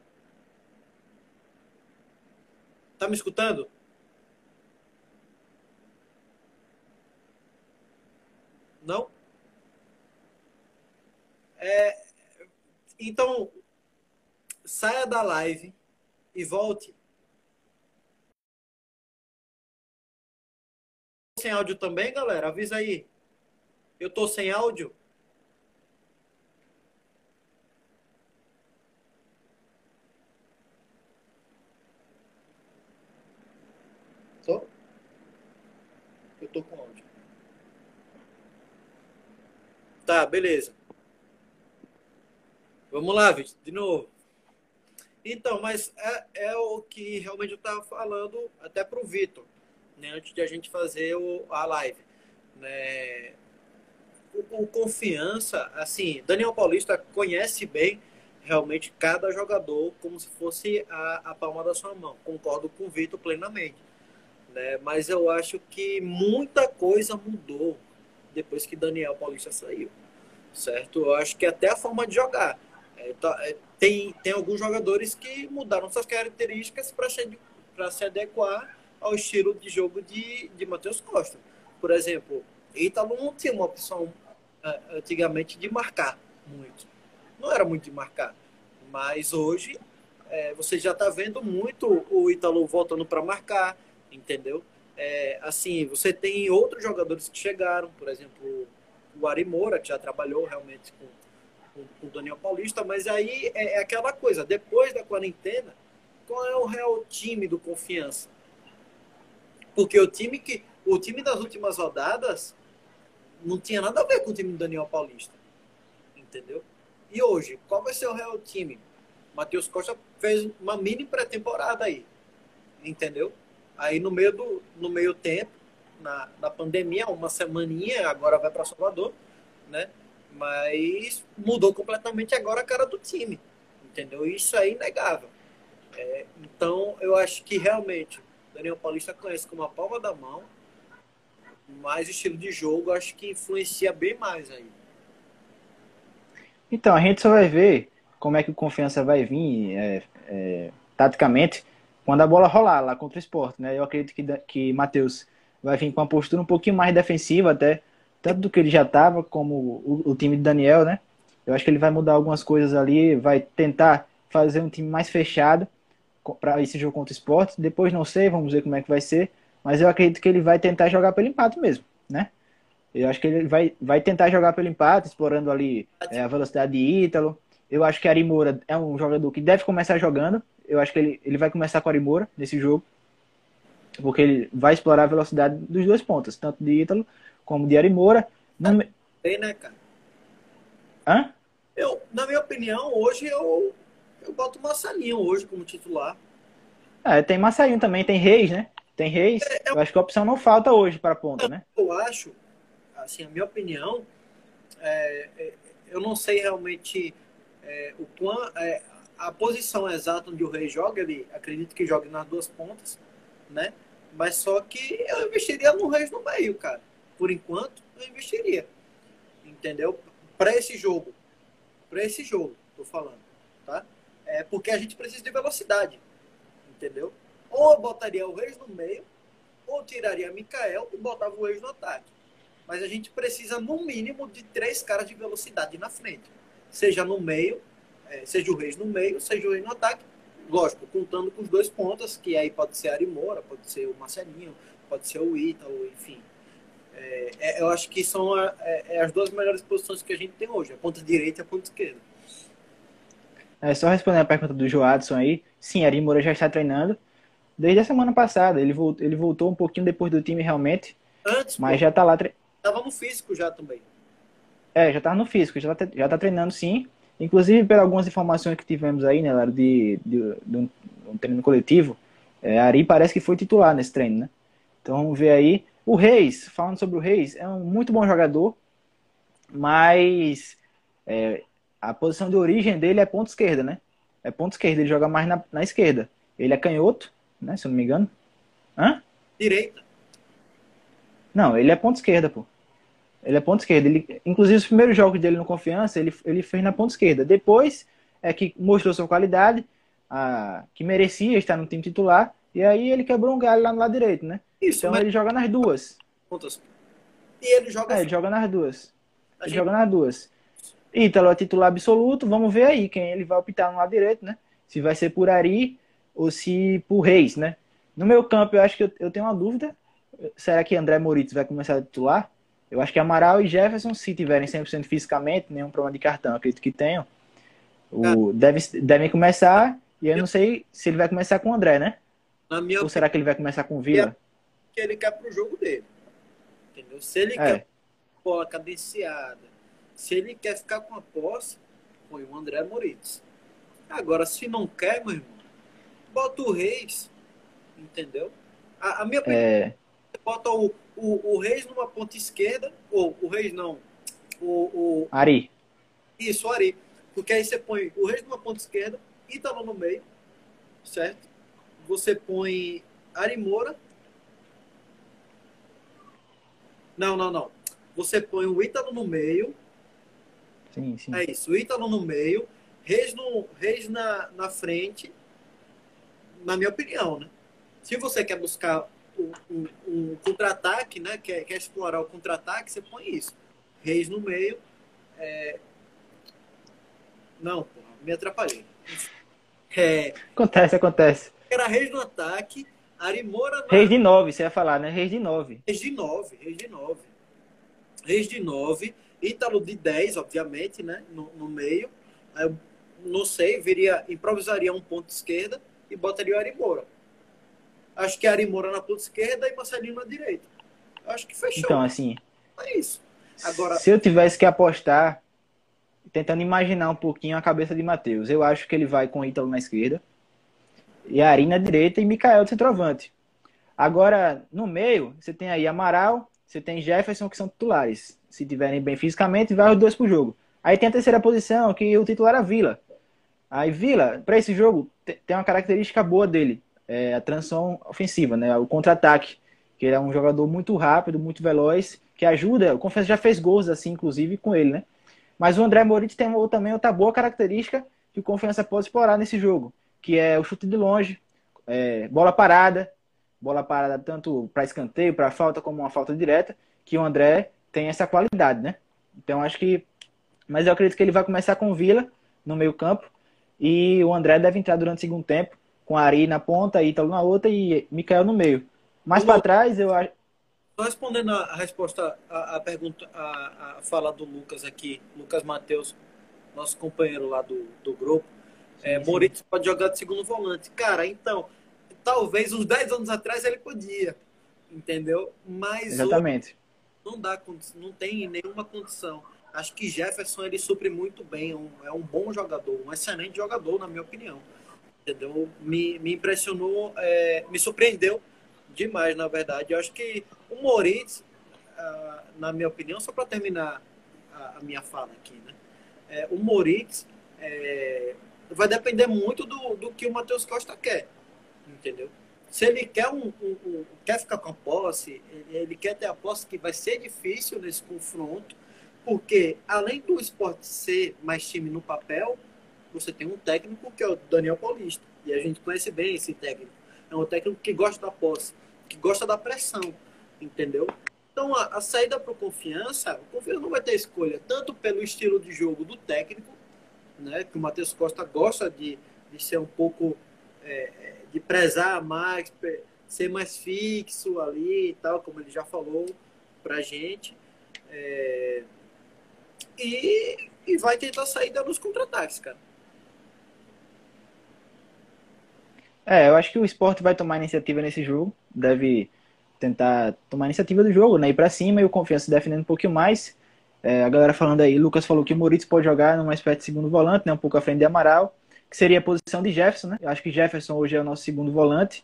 Tá me escutando? Não? É, então, saia da live e volte. Sem áudio também, galera? Avisa aí. Eu tô sem áudio? Tô? Eu tô com áudio. Tá, beleza. Vamos lá, Vitor, de novo. Então, mas é, é o que realmente eu estava falando até para o Vitor, né, antes de a gente fazer o, a live. Né, o, o, confiança, assim, Daniel Paulista conhece bem realmente cada jogador como se fosse a, a palma da sua mão. Concordo com o Vitor plenamente. Né, mas eu acho que muita coisa mudou depois que Daniel Paulista saiu. Certo? Eu acho que até a forma de jogar. É, tá, é, tem, tem alguns jogadores que mudaram suas características para se, se adequar ao estilo de jogo de, de Matheus Costa. Por exemplo, Ítalo não tinha uma opção uh, antigamente de marcar muito. Não era muito de marcar. Mas hoje é, você já está vendo muito o Ítalo voltando para marcar, entendeu? É, assim, você tem outros jogadores que chegaram, por exemplo, o Ari Moura, que já trabalhou realmente com com, o Daniel Paulista, mas aí é, é, aquela coisa, depois da quarentena, qual é o real time do confiança? Porque o time que. O time das últimas rodadas não tinha nada a ver com o time do Daniel Paulista. Entendeu? E hoje, qual vai ser o real time? Matheus Costa fez uma mini pré-temporada aí. Entendeu? Aí no meio do no meio tempo, na, na pandemia, uma semaninha, agora vai para Salvador, né? Mas mudou completamente agora a cara do time. Entendeu? Isso é inegável. É, então, eu acho que realmente Daniel Paulista conhece como a palma da mão, mas o estilo de jogo acho que influencia bem mais aí. Então, a gente só vai ver como é que o Confiança vai vir é, é, taticamente quando a bola rolar lá contra o esporte. Né? Eu acredito que, que Matheus vai vir com uma postura um pouquinho mais defensiva até tanto do que ele já estava, como o, o, time de Daniel, né? Eu acho que ele vai mudar algumas coisas ali, vai tentar fazer um time mais fechado para esse jogo contra o esporte. Depois não sei, vamos ver como é que vai ser. Mas eu acredito que ele vai tentar jogar pelo empate mesmo, né? Eu acho que ele vai, vai tentar jogar pelo empate, explorando ali é, a velocidade de Ítalo. Eu acho que Arimura é um jogador que deve começar jogando. Eu acho que ele, ele vai começar com Arimura nesse jogo. Porque ele vai explorar a velocidade dos dois pontos, tanto de Ítalo como Diário Moura. Não... Bem, né, cara? Hã? Eu, na minha opinião, hoje eu, eu boto Massalinho hoje como titular. É, tem Massalinho também, tem Reis, né? Tem Reis. É, eu... eu acho que a opção não falta hoje para a ponta, né? Eu acho, assim, a minha opinião, é, é, eu não sei realmente é, o quão, é, a posição exata onde o Reis joga, ele acredito que jogue nas duas pontas, né? Mas só que eu investiria no Reis no meio, cara por enquanto, eu investiria. Entendeu? Para esse jogo. Para esse jogo, tô falando. Tá? É porque a gente precisa de velocidade. Entendeu? Ou eu botaria o Reis no meio, ou tiraria Mikael e botava o Reis no ataque. Mas a gente precisa, no mínimo, de três caras de velocidade na frente. Seja no meio, é, seja o Reis no meio, seja o Reis no ataque, lógico, contando com os dois pontas, que aí pode ser Ari Moura, pode ser o Marcelinho, pode ser o Ítalo, enfim. É, é, eu acho que são a, é, é, as duas melhores posições que a gente tem hoje, a ponta direita e a ponta esquerda. É, só respondendo a pergunta do Joadson aí, sim, Ari Moura já está treinando desde a semana passada. Ele voltou, ele voltou um pouquinho depois do time realmente, Antes, mas pô, já está lá. Tre... Tava no físico já também. É, já tá no físico, já tá, já tá treinando sim. Inclusive, por algumas informações que tivemos aí, né, Lara, de, de, de, um, um, treino coletivo, é, Ari parece que foi titular nesse treino, né? Então vamos ver aí. O Reis, falando sobre o Reis, é um muito bom jogador, mas é, a posição de origem dele é ponta esquerda, né? É ponta esquerda, ele joga mais na, na esquerda. Ele é canhoto, né? Se eu não me engano. Hã? Direita. Não, ele é ponta esquerda, pô. Ele é ponta esquerda. Ele, inclusive, os primeiros jogos dele no Confiança, ele, ele fez na ponta esquerda. Depois é que mostrou sua qualidade, a, que merecia estar no time titular, e aí ele quebrou um galho lá no lado direito, né? Isso, então mas... ele joga nas duas. E ele joga é, ele joga nas duas. ele gente... joga nas duas. Ítalo é titular absoluto, vamos ver aí quem ele vai optar no lado direito, né? Se vai ser por Ari ou se por Reis, né? No meu campo, eu acho que eu, eu tenho uma dúvida. Será que André Moritz vai começar a titular? Eu acho que Amaral e Jefferson, se tiverem 100% fisicamente, nenhum problema de cartão, acredito que tenham, o, deve, devem começar. E eu não sei se ele vai começar com o André, né? Ou será que ele vai começar com o Vila? Que ele quer pro jogo dele. Entendeu? Se ele é. quer bola cadenciada, se ele quer ficar com a posse, põe o André Moritz. Agora, se não quer, meu irmão, bota o Reis. Entendeu? A, a minha é... bota o, o, o Reis numa ponta esquerda, ou o Reis não, o, o... Ari. Isso, o Ari. Porque aí você põe o Reis numa ponta esquerda, Ítalo no meio, certo? Você põe Ari Moura. Não, não, não. Você põe o Ítalo no meio. Sim, sim. É isso, o Ítalo no meio, Reis, no, Reis na, na frente, na minha opinião, né? Se você quer buscar um, um, contra-ataque, né? Quer, quer explorar o contra-ataque, você põe isso. Reis no meio. É... Não, porra, me atrapalhei. É... Acontece, acontece. Era Reis no ataque, Arimora na... Reis de 9, você ia falar, né? Reis de 9. Reis de 9, Reis de 9. Reis de 9, Ítalo de 10, obviamente, né? No, no meio. Aí eu não sei, viria, improvisaria um ponto esquerda e botaria o Arimora. Acho que Ari Moura na ponta esquerda e Marcelinho na direita. Acho que fechou. Então, assim. É isso. Agora... Se eu tivesse que apostar, tentando imaginar um pouquinho a cabeça de Matheus, eu acho que ele vai com Ítalo na esquerda, e Ari na direita e Mikael de centroavante. Agora, no meio, você tem aí Amaral, você tem Jefferson, que são titulares. Se tiverem bem fisicamente, vai os dois pro jogo. Aí tem a terceira posição, que o titular é Vila. Aí Vila, para esse jogo, tem uma característica boa dele é, a transição ofensiva, né? O contra-ataque, que ele é um jogador muito rápido, muito veloz, que ajuda. O Confiança já fez gols assim, inclusive, com ele, né? Mas o André Moritz tem também outra boa característica que o Confiança pode explorar nesse jogo, que é o chute de longe, é, bola parada, bola parada tanto para escanteio, para falta, como uma falta direta, que o André tem essa qualidade, né? Então acho que. Mas eu acredito que ele vai começar com o Vila no meio campo e o André deve entrar durante o segundo tempo com Ari na ponta, Ítalo na outra e Mikael no meio. Mais para trás, eu acho. Só respondendo a, resposta, a pergunta, a, a, fala do Lucas aqui, Lucas Matheus, nosso companheiro lá do, do grupo. É, Moritz pode jogar de segundo volante. Cara, então, talvez uns 10 anos atrás ele podia, entendeu? Mas Exatamente. não dá, não tem nenhuma condição. Acho que Jefferson ele supre muito bem, é um, é um bom jogador, um excelente jogador, na minha opinião entendeu? Me, me impressionou, é, me surpreendeu demais, na verdade. Eu acho que o Moritz, ah, na minha opinião, só para terminar a, a, minha fala aqui, né? É, o Moritz é, vai depender muito do, do que o Matheus Costa quer, entendeu? Se ele quer, um, um, um, quer ficar com a posse, ele, quer ter a posse que vai ser difícil nesse confronto, porque além do esporte ser mais time no papel, você tem um técnico que é o Daniel Paulista. E a gente conhece bem esse técnico. É um técnico que gosta da posse, que gosta da pressão, entendeu? Então, a, a saída para o Confiança, o Confiança não vai ter escolha, tanto pelo estilo de jogo do técnico, né, que o Matheus Costa gosta de, de ser um pouco é, de prezar mais, ser mais fixo ali e tal, como ele já falou pra gente. É, e, e vai tentar sair dando os contra-ataques, cara. É, eu acho que o esporte vai tomar iniciativa nesse jogo. Deve tentar tomar iniciativa do jogo, né? Ir pra cima e o Confiança defendendo um pouquinho mais. É, a galera falando aí, Lucas falou que o Moritz pode jogar numa espécie de segundo volante, né? Um pouco à frente de Amaral, que seria a posição de Jefferson, né? Eu acho que Jefferson hoje é o nosso segundo volante.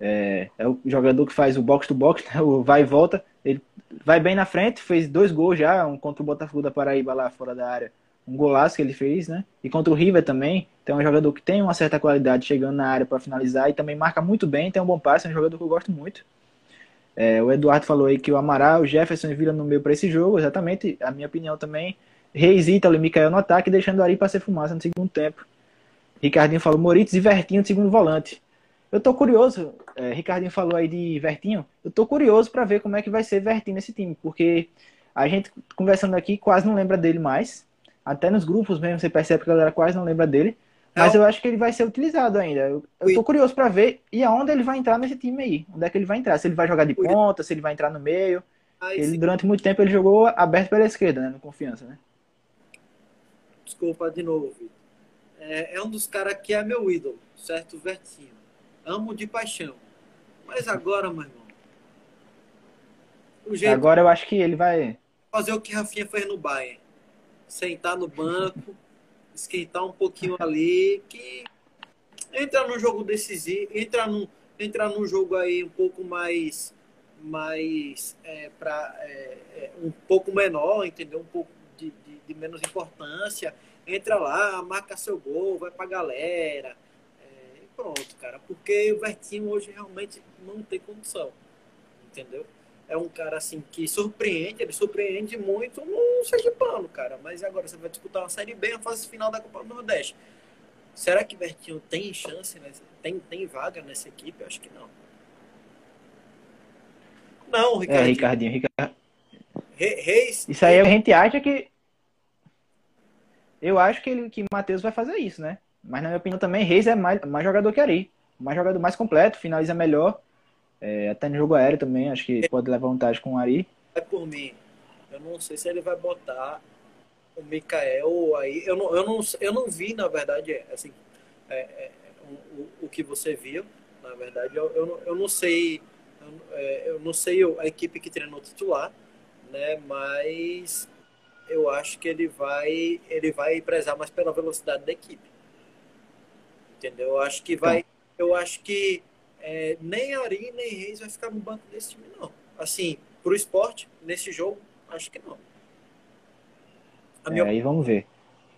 É, é o jogador que faz o box to box, né? o vai e volta. Ele vai bem na frente, fez dois gols já, um contra o Botafogo da Paraíba lá fora da área, um golaço que ele fez, né? E contra o River também. Então é um jogador que tem uma certa qualidade chegando na área para finalizar e também marca muito bem, tem um bom passe, é um jogador que eu gosto muito. É, o Eduardo falou aí que o Amaral, o Jefferson e Vila no meio para esse jogo, exatamente, a minha opinião também. Reis, Ítalo e Mikael no ataque, deixando o Ari para ser fumaça no segundo tempo. Ricardinho falou Moritz e Vertinho no segundo volante. Eu tô curioso, é, Ricardinho falou aí de Vertinho, eu tô curioso para ver como é que vai ser Vertinho nesse time, porque a gente conversando aqui quase não lembra dele mais. Até nos grupos mesmo você percebe que a galera quase não lembra dele. Mas eu acho que ele vai ser utilizado ainda. Eu, eu tô curioso para ver e aonde ele vai entrar nesse time aí. Onde é que ele vai entrar? Se ele vai jogar de ponta, se ele vai entrar no meio. ele, durante muito tempo, ele jogou aberto pela esquerda, né? No confiança, né? Desculpa de novo, Vitor. É, é um dos caras que é meu ídolo, certo? Vertinho. Amo de paixão. Mas agora, meu irmão. Jeito... Agora eu acho que ele vai. Fazer o que Rafinha fez no Bayern. Sentar no banco, esquentar um pouquinho ali, que entra no jogo decisivo, entra num, entra num jogo aí um pouco mais mais é, para é, é, um pouco menor, entendeu? Um pouco de, de, de, menos importância. Entra lá, marca seu gol, vai pra galera. É, e pronto, cara. Porque o Vertinho hoje realmente não tem condição. Entendeu? É um cara assim que surpreende, ele surpreende muito no Sergipano, cara. Mas agora você vai disputar uma Série B, a fase final da Copa do Nordeste. Será que Bertinho tem chance, né? tem, tem vaga nessa equipe? Eu acho que não. Não, Ricardinho. É, Ricardinho, Ricardinho. Reis. Isso aí a gente acha que. Eu acho que, ele, que Matheus vai fazer isso, né? Mas na minha opinião também, Reis é mais, mais jogador que Ari. Mais jogador mais completo, finaliza melhor. É, até no jogo aéreo também, acho que pode levar vantagem com o Ari. É por mim. Eu não sei se ele vai botar o Mikael aí. Eu não, eu não, eu não vi, na verdade, assim, é, é, o, o que você viu. Na verdade, eu, eu, eu não sei. Eu, é, eu não sei a equipe que treinou titular, né? Mas eu acho que ele vai ele vai prezar mais pela velocidade da equipe. Entendeu? Eu acho que vai. Eu acho que é, nem Ari, nem Reis vai ficar no banco desse time, não. Assim, pro esporte, nesse jogo, acho que não. É, minha... Aí vamos ver.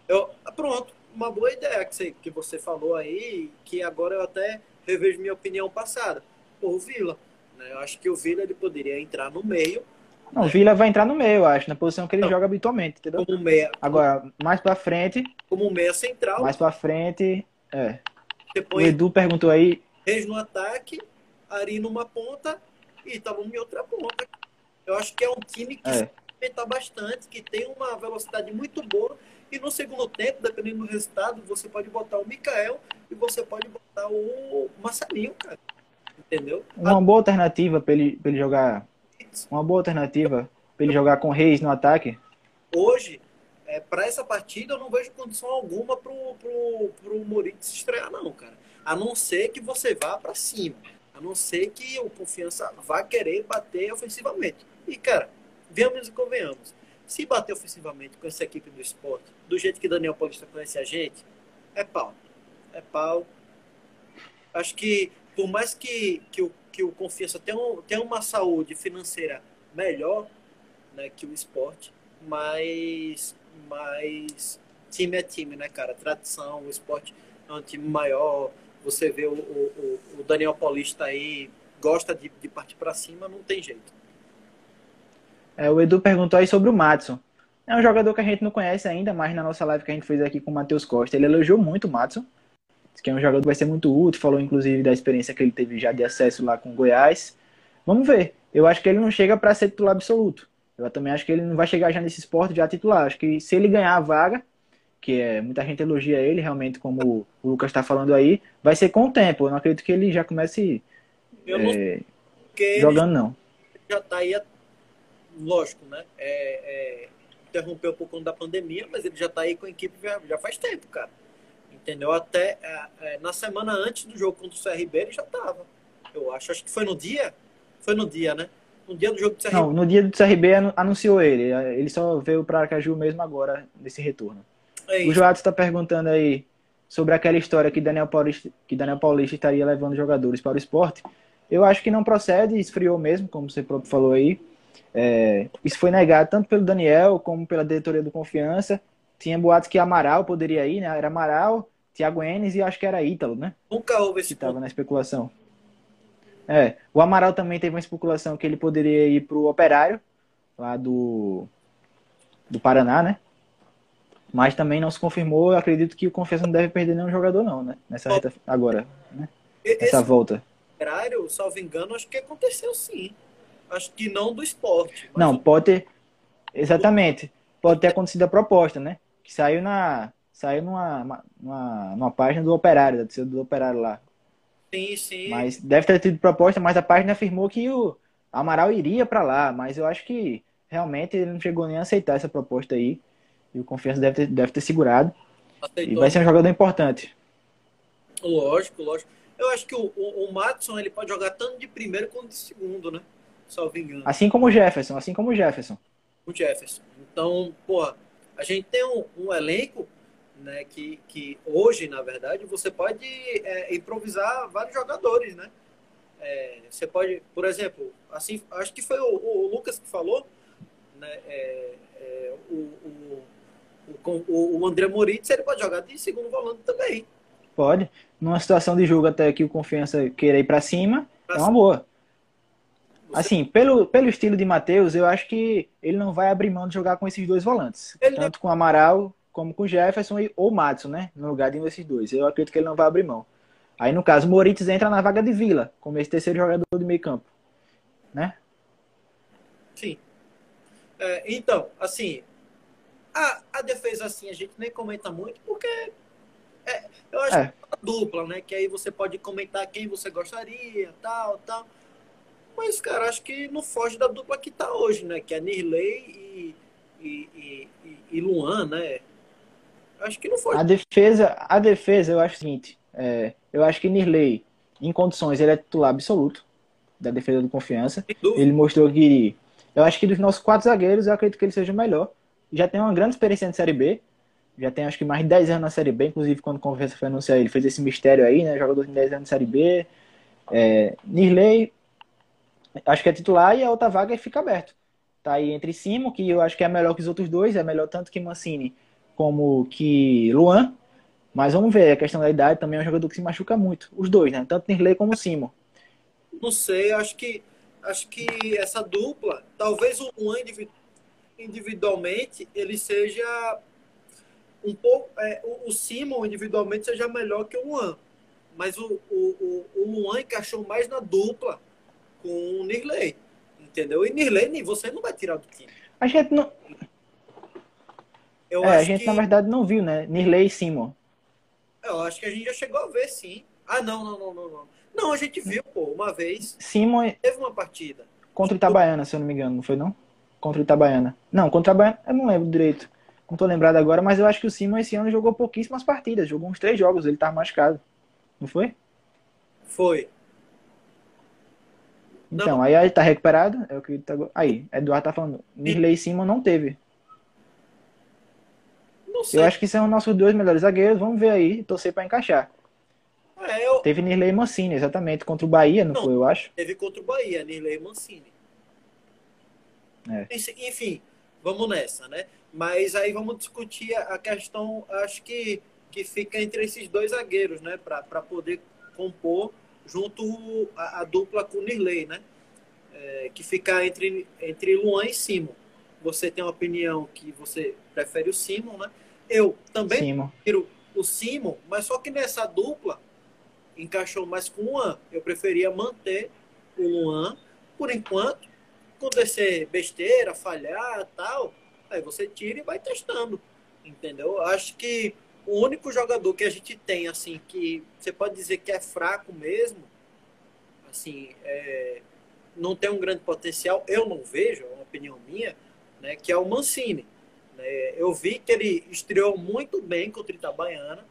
Eu, ah, pronto, uma boa ideia que você, que você falou aí, que agora eu até revejo minha opinião passada. Por Vila. Né? Eu acho que o Vila ele poderia entrar no meio. Não, o Vila vai entrar no meio, eu acho, na posição que ele não, joga habitualmente, entendeu? Como meia. Agora, mais pra frente. Como meia central. Mais pra frente. É. Põe... O Edu perguntou aí Reis no ataque, Ari numa ponta e Itaú em outra ponta. Eu acho que é um time que é. se bastante, que tem uma velocidade muito boa. E no segundo tempo, dependendo do resultado, você pode botar o Mikael e você pode botar o Marcelinho, cara. Entendeu? Uma boa alternativa para ele, ele jogar. Uma boa alternativa para ele jogar com Reis no ataque. Hoje, é, para essa partida, eu não vejo condição alguma pro, pro, pro Moritz estrear, não, cara. A não ser que você vá para cima. A não ser que o Confiança vá querer bater ofensivamente. E, cara, venhamos e convenhamos. Se bater ofensivamente com essa equipe do esporte, do jeito que Daniel Paulista conhece a gente, é pau. É pau. Acho que, por mais que, que, o, que o Confiança tenha, um, tenha uma saúde financeira melhor né, que o esporte, mas, mas time é time, né, cara? Tradição, o esporte é um time maior, você vê o, o, o Daniel Paulista aí, gosta de, de partir para cima, não tem jeito. É, o Edu perguntou aí sobre o Matson. É um jogador que a gente não conhece ainda, mas na nossa live que a gente fez aqui com o Matheus Costa, ele elogiou muito o Matson. Que é um jogador que vai ser muito útil, falou inclusive da experiência que ele teve já de acesso lá com o Goiás. Vamos ver. Eu acho que ele não chega para ser titular absoluto. Eu também acho que ele não vai chegar já nesse esporte já titular. Acho que se ele ganhar a vaga, que é muita gente elogia ele, realmente, como o Lucas está falando aí, vai ser com o tempo. Eu não acredito que ele já comece é, jogando, não. Já está aí, lógico, né? É, é, interrompeu por conta da pandemia, mas ele já está aí com a equipe já, já, faz tempo, cara. Entendeu? Até é, é, na semana antes do jogo contra o CRB ele já estava. Eu acho. Acho que foi no dia. Foi no dia, né? No dia do jogo do CRB. Não, no dia do CRB anunciou ele. Ele só veio para Aracaju mesmo agora, nesse retorno. É o Joato está perguntando aí sobre aquela história que Daniel, Paulista, que Daniel Paulista estaria levando jogadores para o esporte. Eu acho que não procede, esfriou mesmo, como você próprio falou aí. É, isso foi negado tanto pelo Daniel como pela diretoria do Confiança. Tinha boatos que Amaral poderia ir, né? Era Amaral, Thiago Enes e acho que era Ítalo, né? Nunca houve esse que estava na especulação. É, o Amaral também teve uma especulação que ele poderia ir para o Operário, lá do, do Paraná, né? Mas também não se confirmou. Eu acredito que o Confiança não deve perder nenhum jogador, não, né? Nessa reta agora, né? Essa volta. Operário, salvo engano, acho que aconteceu sim. Acho que não do esporte. Não, pode ter. Exatamente. Pode ter acontecido a proposta, né? Que saiu na. Saiu numa, numa, numa página do Operário, da do Operário lá. Sim, sim. Mas deve ter tido proposta, mas a página afirmou que o Amaral iria para lá. Mas eu acho que realmente ele não chegou nem a aceitar essa proposta aí. E o Confiança deve ter, deve ter segurado. Aceitou. E vai ser um jogador importante. Lógico, lógico. Eu acho que o, o, o Matson ele pode jogar tanto de primeiro quanto de segundo, né? Salvo engano. Assim como o Jefferson, assim como o Jefferson. O Jefferson. Então, porra, a gente tem um, um elenco né, que, que hoje, na verdade, você pode é, improvisar vários jogadores, né? É, você pode, por exemplo, assim, acho que foi o, o Lucas que falou, né? É, é o, o, o, o André Moritz, ele pode jogar de segundo volante também. Pode. Numa situação de jogo até que o Confiança queira ir para cima, pra é uma boa. Assim, pelo, pelo estilo de Matheus, eu acho que ele não vai abrir mão de jogar com esses dois volantes. Ele tanto com Amaral como com Jefferson ou Madison, né? No lugar de um desses dois. Eu acredito que ele não vai abrir mão. Aí, no caso, Moritz entra na vaga de Vila, como esse terceiro jogador de meio campo. Né? Sim. É, então, assim, a, a defesa, assim, a gente nem comenta muito, porque é, eu acho é. que é dupla, né? Que aí você pode comentar quem você gostaria, tal, tal. Mas, cara, acho que não foge da dupla que tá hoje, né? Que é Nirley e, e, e, e Luan, né? Acho que não foge. A defesa, a defesa eu acho o seguinte: é, eu acho que Nirley, em condições, ele é titular absoluto da defesa do confiança. Ele mostrou que. Eu acho que dos nossos quatro zagueiros, eu acredito que ele seja o melhor já tem uma grande experiência de Série B. Já tem acho que mais de 10 anos na Série B, inclusive quando Confiança foi anunciar ele fez esse mistério aí, né? Jogador de 10 anos de Série B. É, acho que é titular e a outra vaga fica aberto. Tá aí entre Simo, que eu acho que é melhor que os outros dois, é melhor tanto que Mancini como que Luan. Mas vamos ver, a questão da idade também é um jogador que se machuca muito. Os dois, né? Tanto Nirley como Simo. Não sei, acho que acho que essa dupla, talvez o Luan individual individualmente ele seja um pouco. É, o, o Simon individualmente seja melhor que o Luan. Mas o, o, o, Luan encaixou mais na dupla com o Nirley. Entendeu? E Nirley você não vai tirar do time. A gente não. Eu é, a gente que... na verdade não viu, né? Nirley e Simon. Eu acho que a gente já chegou a ver, sim. Ah, não, não, não, não, não. Não, a gente viu, pô, uma vez. Simon. Teve uma partida. Contra o Itabaiana, se eu não me engano, não foi não? Contra o Itabaiana. Não, contra o Itabaiana, eu não lembro direito. Não tô lembrado agora, mas eu acho que o Simon esse ano jogou pouquíssimas partidas. Jogou uns três jogos, ele tava machucado. Não foi? Foi. Então, não. aí ele tá recuperado. É o que tá... Aí, Eduardo tá falando. Mirley Simon não teve. Não sei. Eu acho que são nossos dois melhores zagueiros. Vamos ver aí, torcer para encaixar. É, eu... Teve Nirley e Mancini, exatamente. Contra o Bahia, não, não, foi, eu acho? Teve contra o Bahia, Nirley e Mancini. É. Enfim, vamos nessa, né? Mas aí vamos discutir a questão, acho que, que fica entre esses dois zagueiros, né? Para poder compor junto a, a, dupla com o Nirley, né? É, que fica entre, entre Luan e Simon. Você tem uma opinião que você prefere o Simon, né? Eu também Simon. prefiro o Simon, mas só que nessa dupla encaixou mais com o Luan. Eu preferia manter o Luan por enquanto acontecer besteira, falhar tal, aí você tira e vai testando. entendeu? Acho que o único jogador que a gente tem, assim, que você pode dizer que é fraco mesmo, assim, é, não tem um grande potencial, eu não vejo, é uma opinião minha, né, que é o Mancini. Né? Eu vi que ele estreou muito bem contra o Itabaiana,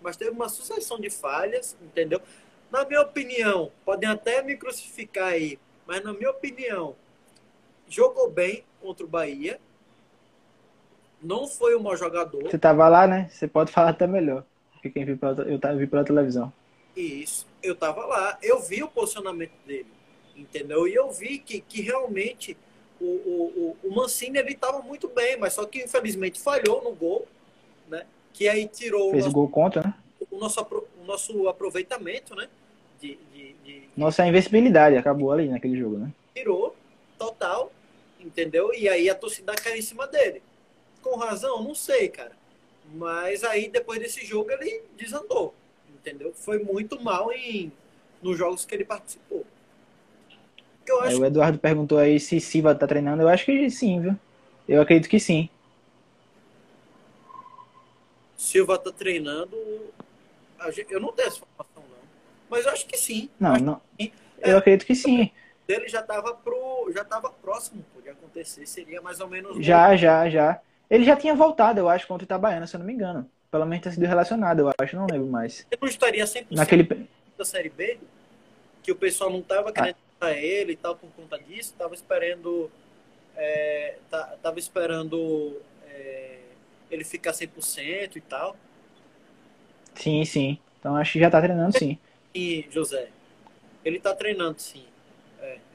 mas teve uma sucessão de falhas, entendeu? Na minha opinião, podem até me crucificar aí, mas na minha opinião, jogou bem contra o Bahia, não foi um mau jogador. Você tava lá, né? Você pode falar até melhor. Quem viu pela, eu vi pela televisão. Isso, eu tava lá. Eu vi o posicionamento dele, entendeu? E eu vi que, que realmente o, o, o Mancini ele tava muito bem, mas só que infelizmente falhou no gol, né? Que aí tirou Fez o, nosso, gol contra, né? O nosso, o nosso aproveitamento, né? De, de, de, Nossa invencibilidade acabou ali naquele jogo, né? Tirou, entendeu? E aí a torcida caiu em cima dele com razão? Não sei, cara. Mas aí, depois desse jogo, ele desandou. Entendeu? Foi muito mal em, nos jogos que ele participou. Eu acho... O Eduardo perguntou aí se Silva tá treinando. Eu acho que sim, viu? Eu acredito que sim. Silva tá treinando. Eu não tenho essa informação, não. Mas eu acho que sim. Não, não. Eu acredito que sim. Ele já estava pro, já tava próximo de acontecer. Seria mais ou menos. Já, já, já. Ele já tinha voltado, eu acho, contra o Itabaiana, se eu não me engano. Pelo menos ter sido relacionado, eu acho, não lembro mais. Ele não estaria 100% Naquele... da Série B? Que o pessoal não estava querendo ah. ele e tal por conta disso, estava esperando... É, tava esperando é, ele ficar 100% e tal. Sim, sim. Então acho que já tá treinando sim. E José, ele tá treinando sim.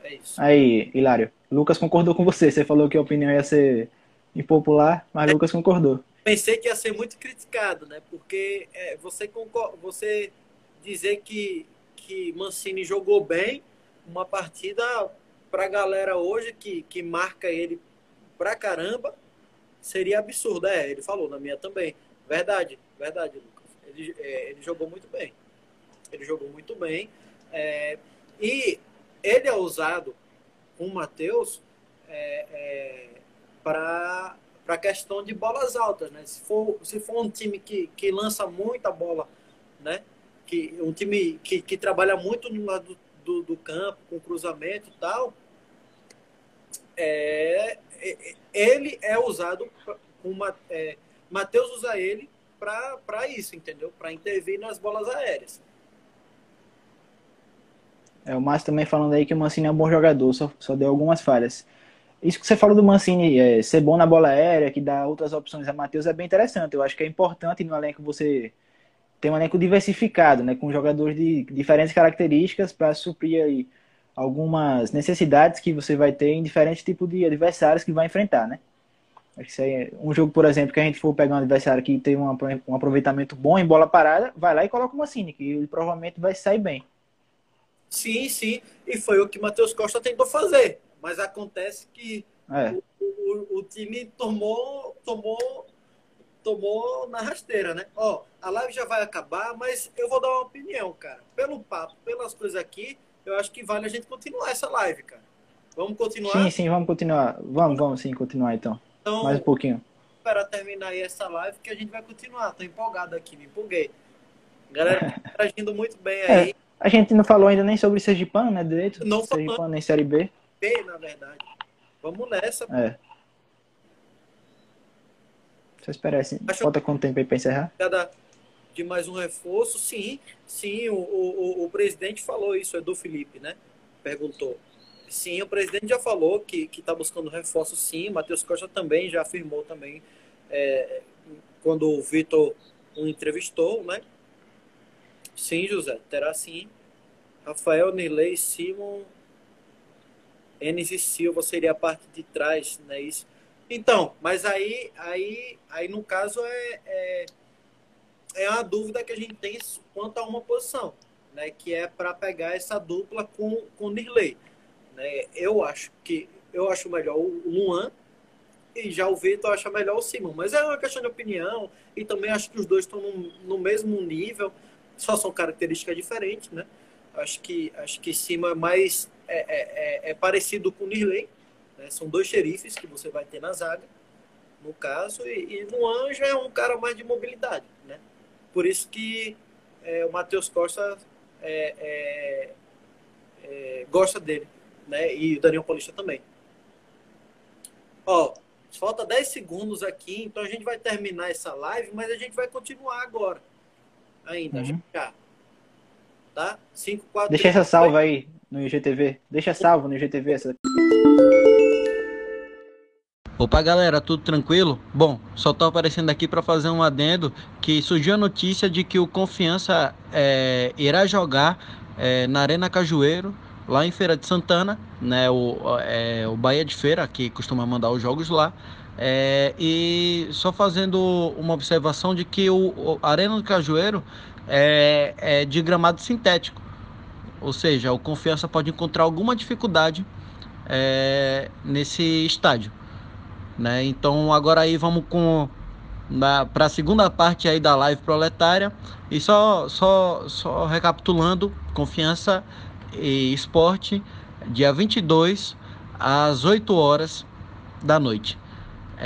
É, é isso. Aí, Hilário, Lucas concordou com você. Você falou que a opinião ia ser impopular, mas Lucas concordou. Pensei que ia ser muito criticado, né? Porque é, você, concorda, você dizer que, que Mancini jogou bem uma partida para a galera hoje que, que marca ele pra caramba seria absurdo. É, ele falou, na minha também. Verdade, verdade, Lucas. Ele, é, ele jogou muito bem. Ele jogou muito bem. É, e ele é usado com o Matheus é, é para a questão de bolas altas, né? Se for, se for um time que, que lança muita bola, né? Que, um time que, que trabalha muito no lado do, do campo, com cruzamento e tal, é, é ele é usado, uma, é, Matheus usa ele para isso, entendeu? Para intervir nas bolas aéreas. É, o Márcio também falando aí que o Mancini é um bom jogador, só, só deu algumas falhas. Isso que você falou do Mancini é, ser bom na bola aérea, que dá outras opções a Matheus, é bem interessante. Eu acho que é importante no elenco você ter um elenco diversificado, né, com jogadores de diferentes características para suprir aí algumas necessidades que você vai ter em diferentes tipos de adversários que vai enfrentar, né? É um jogo, por exemplo, que a gente for pegar um adversário que tem um aproveitamento bom em bola parada, vai lá e coloca o Mancini, que ele provavelmente vai sair bem. Sim, sim. E foi o que Matheus Costa tentou fazer. Mas acontece que é. o, o, o, time tomou, tomou, tomou na rasteira, né? Ó, a live já vai acabar, mas eu vou dar uma opinião, cara. Pelo papo, pelas coisas aqui, eu acho que vale a gente continuar essa live, cara. Vamos continuar? Sim, sim, vamos continuar. Vamos, vamos sim continuar então. então Mais um pouquinho. Para terminar aí essa live, que a gente vai continuar. Tô empolgado aqui, me empolguei. Galera, tá agindo muito bem é, aí. É, a gente não falou ainda nem sobre Sergipano, né, direito? Não Sergipano nem Série B. B, na verdade. Vamos nessa. É. Esperar assim. Acho Falta quanto tempo aí para encerrar? Cada de mais um reforço, sim. Sim, o, o, o presidente falou isso, Edu Felipe, né? Perguntou. Sim, o presidente já falou que está buscando reforço, sim. Matheus Costa também já afirmou também, é, quando o Vitor o entrevistou, né? Sim, José, terá sim. Rafael, Nilei, Simon, Enes e Silva seria a parte de trás, né? Isso. Então, mas aí, aí, aí no caso é, é, é uma dúvida que a gente tem quanto a uma posição, né? Que é para pegar essa dupla com com Nirley, né? Eu acho que eu acho melhor o Luan e já o Vitor acha melhor o Simon, mas é uma questão de opinião e também acho que os dois estão no, no mesmo nível, só são características diferentes, né? Acho que acho que Simon é mais é, é, é, é parecido com Nirley. Né? São dois xerifes que você vai ter na zaga. no caso, e, e Luan já é um cara mais de mobilidade, né? Por isso que é, o Matheus Costa é, é, gosta dele, né? E o Daniel Paulista também. Ó, falta 10 segundos aqui, então a gente vai terminar essa live, mas a gente vai continuar agora. Ainda, uhum. já. Tá? 5, 4, Deixa 3, essa salva aí no IGTV. Deixa salvo no IGTV essa. Opa galera, tudo tranquilo? Bom, só tô aparecendo aqui para fazer um adendo que surgiu a notícia de que o Confiança é, irá jogar é, na Arena Cajueiro, lá em Feira de Santana, né? O, é, o Bahia de Feira, que costuma mandar os jogos lá. É, e só fazendo uma observação de que o, o Arena do Cajueiro é, é de gramado sintético. Ou seja, o Confiança pode encontrar alguma dificuldade é, nesse estádio. Né? Então agora aí vamos com para a segunda parte aí da live proletária e só só só recapitulando, confiança e esporte dia 22 às 8 horas da noite.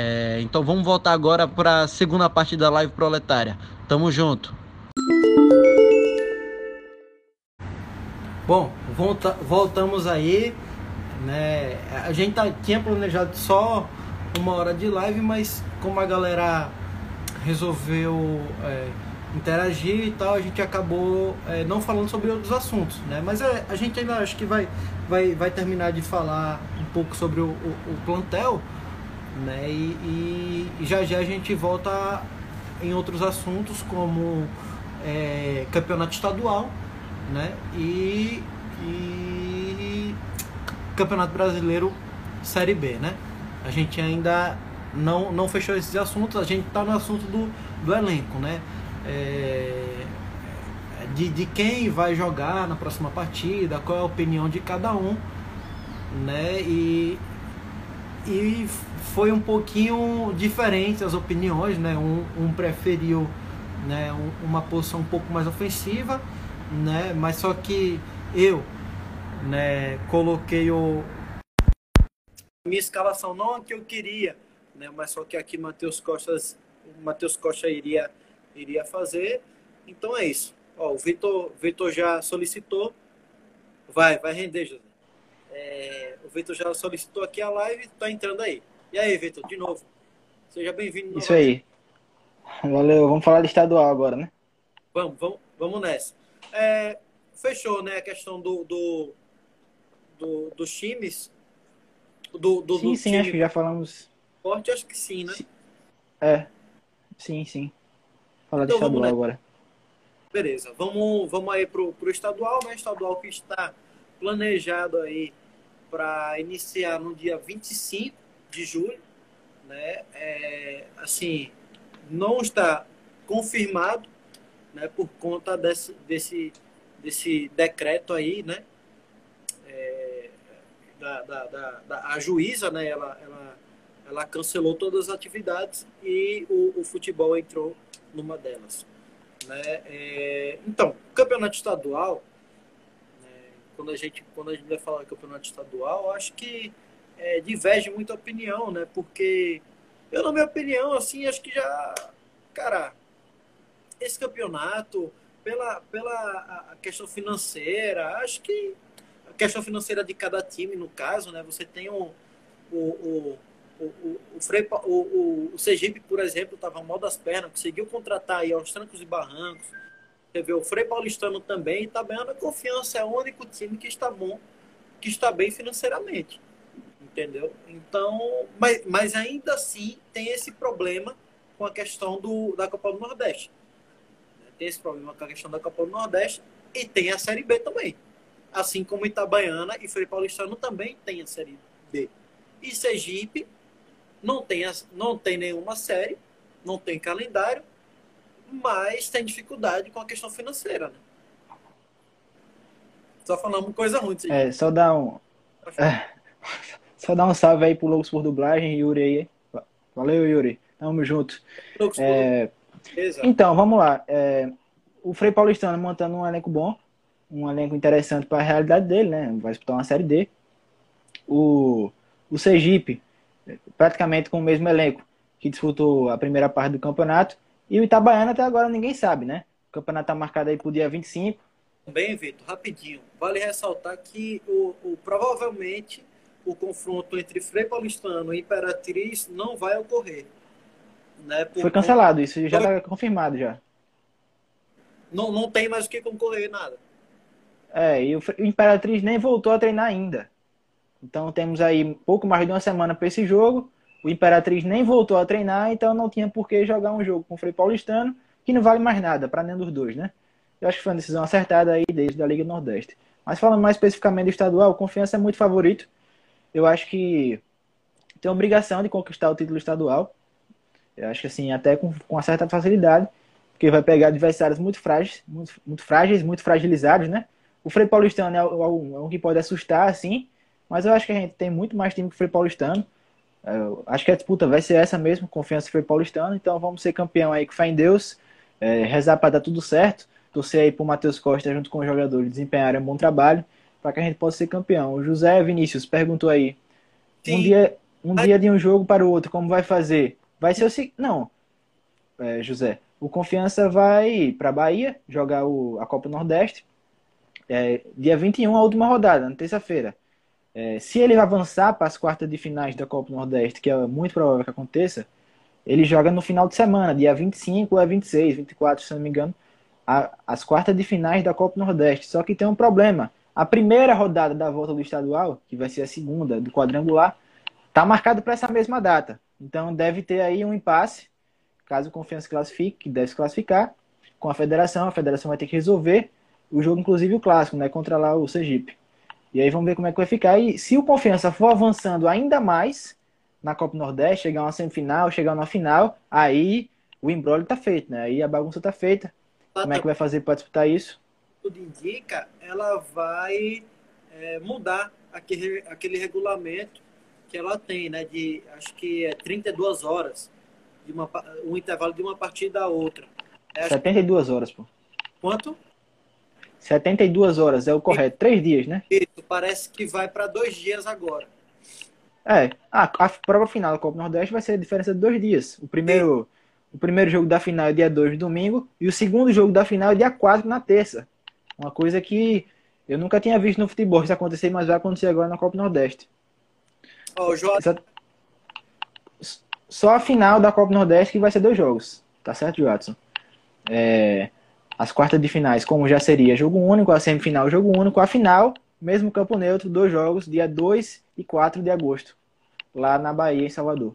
É, então vamos voltar agora para a segunda parte da live proletária. Tamo junto. Bom, volta, voltamos aí, né? A gente tá, tinha planejado só uma hora de live, mas como a galera resolveu é, interagir e tal, a gente acabou é, não falando sobre outros assuntos, né? Mas é, a gente ainda acho que vai, vai, vai terminar de falar um pouco sobre o, o, o plantel, né? E, e, já já a gente volta em outros assuntos como é, campeonato estadual, né? E, e campeonato brasileiro série B, né? a gente ainda não, não fechou esses assuntos, a gente está no assunto do, do elenco, né? É, de, de quem vai jogar na próxima partida, qual é a opinião de cada um, né? E, e foi um pouquinho diferente as opiniões, né? Um, um preferiu né, um, uma posição um pouco mais ofensiva, né? Mas só que eu né, coloquei o, minha escalação não a que eu queria, né? Mas só que aqui Matheus Costa, Matheus Costa iria iria fazer. Então é isso. Ó, o Vitor, Vitor já solicitou. Vai, vai render, José. É, o Vitor já solicitou aqui a live, tá entrando aí. E aí, Vitor, de novo. Seja bem-vindo. Isso aí. Valeu, vamos falar de estadual agora, né? Vamos, vamos, vamos nessa. É, fechou, né, a questão do, do, do dos times do, do, sim, do sim, acho que já falamos. Forte, acho que sim, né? É, sim, sim. Falar então, de estadual agora. Beleza, vamos, vamos aí pro, pro estadual, né? Estadual que está planejado aí para iniciar no dia 25 de julho, né? É, assim, não está confirmado, né? Por conta desse, desse, desse decreto aí, né? da, da, da, da, a juíza, né, ela, ela, ela cancelou todas as atividades e o, o futebol entrou numa delas. Né? É, então, campeonato estadual, quando, a gente, quando a gente vai falar campeonato estadual, acho que é, diverge muita opinião, né? Porque eu, na minha opinião, assim, acho que já, cara, esse campeonato, pela, pela a questão financeira, acho que questão financeira de cada time, no caso, né? Você tem o, o, o, o, o, Frei, o, o, o Sergipe, por exemplo, estava mal das pernas, conseguiu contratar aí aos trancos e barrancos. Você vê o Frei Paulistano também, está na confiança, é o único time que está bom, que está bem financeiramente. Entendeu? Então, mas, mas ainda assim tem esse problema com a questão do, da Copa do Nordeste. Tem esse problema com a questão da Copa do Nordeste e tem a Série B também assim como Itabaiana e Frei Paulistano também tem a série B. E Sergipe não tem, não tem nenhuma série, não tem calendário, mas tem dificuldade com a questão financeira. Né? Só falando coisa ruim. É, só dar um. É, só dar um salve aí pro Loucos por Dublagem, Yuri aí. Valeu, Yuri. Tamo junto. É, então, vamos lá. É, o Frei Paulistano montando um elenco bom um elenco interessante para a realidade dele, né? Vai disputar uma Série D. O, o Sergipe, praticamente com o mesmo elenco, que disputou a primeira parte do campeonato. E o Itabaiana até agora ninguém sabe, né? O campeonato está marcado aí para o dia 25. Bem, Vitor, rapidinho. Vale ressaltar que o, o, provavelmente o confronto entre Frei Paulistano e Imperatriz não vai ocorrer. Né? Por, Foi cancelado, isso já está confirmado já. Não, não tem mais o que concorrer, nada. É, e o, o Imperatriz nem voltou a treinar ainda. Então temos aí pouco mais de uma semana para esse jogo. O Imperatriz nem voltou a treinar, então não tinha por que jogar um jogo com o Frei Paulistano, que não vale mais nada para nenhum dos dois, né? Eu acho que foi uma decisão acertada aí desde a Liga Nordeste. Mas falando mais especificamente do estadual, Confiança é muito favorito. Eu acho que tem obrigação de conquistar o título estadual. Eu acho que assim, até com, com uma certa facilidade, porque vai pegar adversários muito frágeis, muito, muito frágeis, muito fragilizados, né? O Frei Paulistano é um, é um que pode assustar, assim, mas eu acho que a gente tem muito mais time que o Frei Paulistano. Eu acho que a disputa vai ser essa mesmo, confiança Frei Paulistano, então vamos ser campeão aí com fé em Deus, é, rezar para dar tudo certo, torcer aí pro Matheus Costa junto com os jogadores desempenharem um bom trabalho, para que a gente possa ser campeão. O José Vinícius perguntou aí, Sim. um dia, um dia de um jogo para o outro, como vai fazer? Vai ser o seguinte, não, é, José, o Confiança vai para Bahia jogar o, a Copa Nordeste, é, dia 21, a última rodada, na terça-feira. É, se ele avançar para as quartas de finais da Copa Nordeste, que é muito provável que aconteça, ele joga no final de semana, dia 25 ou 26, 24, se não me engano, a, as quartas de finais da Copa Nordeste. Só que tem um problema. A primeira rodada da volta do estadual, que vai ser a segunda do quadrangular, está marcado para essa mesma data. Então deve ter aí um impasse, caso o Confiança classifique, que deve se classificar, com a federação. A federação vai ter que resolver o jogo, inclusive o clássico, né, contra lá o Sergipe. E aí vamos ver como é que vai ficar. E se o Confiança for avançando ainda mais na Copa Nordeste, chegar uma semifinal, chegar uma final, aí o embrólio tá feito, né? Aí a bagunça tá feita. Como é que vai fazer para disputar isso? Tudo indica, ela vai é, mudar aquele, aquele regulamento que ela tem, né? De acho que é 32 horas, de uma, um intervalo de uma partida a outra. É, 72 horas, pô. Quanto? 72 horas é o correto. Três dias, né? Isso, parece que vai para dois dias agora. É, a, a prova final da Copa Nordeste vai ser a diferença de dois dias. O primeiro, o primeiro jogo da final é dia 2 domingo e o segundo jogo da final é dia 4 na terça. Uma coisa que eu nunca tinha visto no futebol isso acontecer, mas vai acontecer agora na Copa Nordeste. Oh, Só, só a final da Copa Nordeste que vai ser dois jogos. Tá certo, Watson? É, as quartas de finais, como já seria jogo único, a semifinal jogo único, a final, mesmo campo neutro, dois jogos, dia 2 e 4 de agosto, lá na Bahia, em Salvador.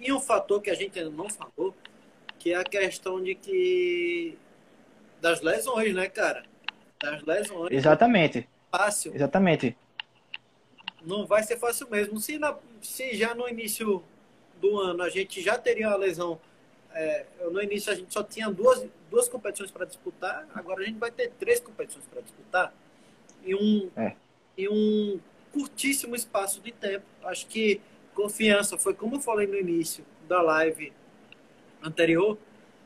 E um fator que a gente ainda não falou, que é a questão de que das lesões, né, cara? Das lesões. Exatamente. Fácil. Exatamente. Não vai ser fácil mesmo. Se, na, se já no início do ano a gente já teria uma lesão é, no início a gente só tinha duas, duas competições para disputar, agora a gente vai ter três competições para disputar em um, é. em um curtíssimo espaço de tempo. Acho que confiança foi como eu falei no início da live anterior.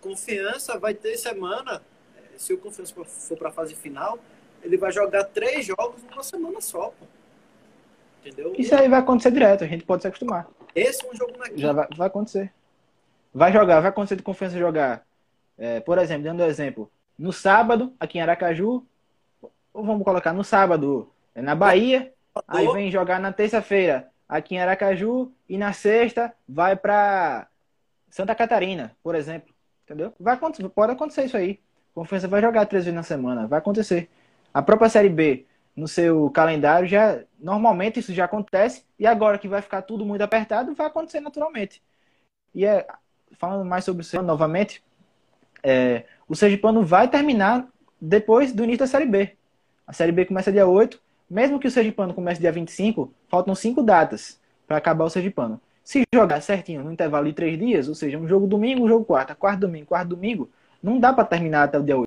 Confiança vai ter semana, é, se o confiança for para a fase final, ele vai jogar três jogos numa semana só. Pô. Entendeu? Isso aí vai acontecer direto, a gente pode se acostumar. Esse é um jogo na Já vai, vai acontecer. Vai jogar, vai acontecer de confiança jogar. É, por exemplo, dando um exemplo, no sábado, aqui em Aracaju, ou vamos colocar no sábado, é na Bahia, aí vem jogar na terça-feira, aqui em Aracaju, e na sexta vai para Santa Catarina, por exemplo. Entendeu? Vai acontecer, pode acontecer isso aí. Confiança vai jogar três vezes na semana, vai acontecer. A própria Série B, no seu calendário, já normalmente isso já acontece, e agora que vai ficar tudo muito apertado, vai acontecer naturalmente. E é falando mais sobre o Sergipano novamente, é, o Sergipano vai terminar depois do início da Série B. A Série B começa dia 8. Mesmo que o Sergipano comece dia 25, faltam cinco datas para acabar o Sergipano. Se jogar certinho no intervalo de três dias, ou seja, um jogo domingo, um jogo quarta, quarto domingo, quarto domingo, não dá para terminar até o dia 8.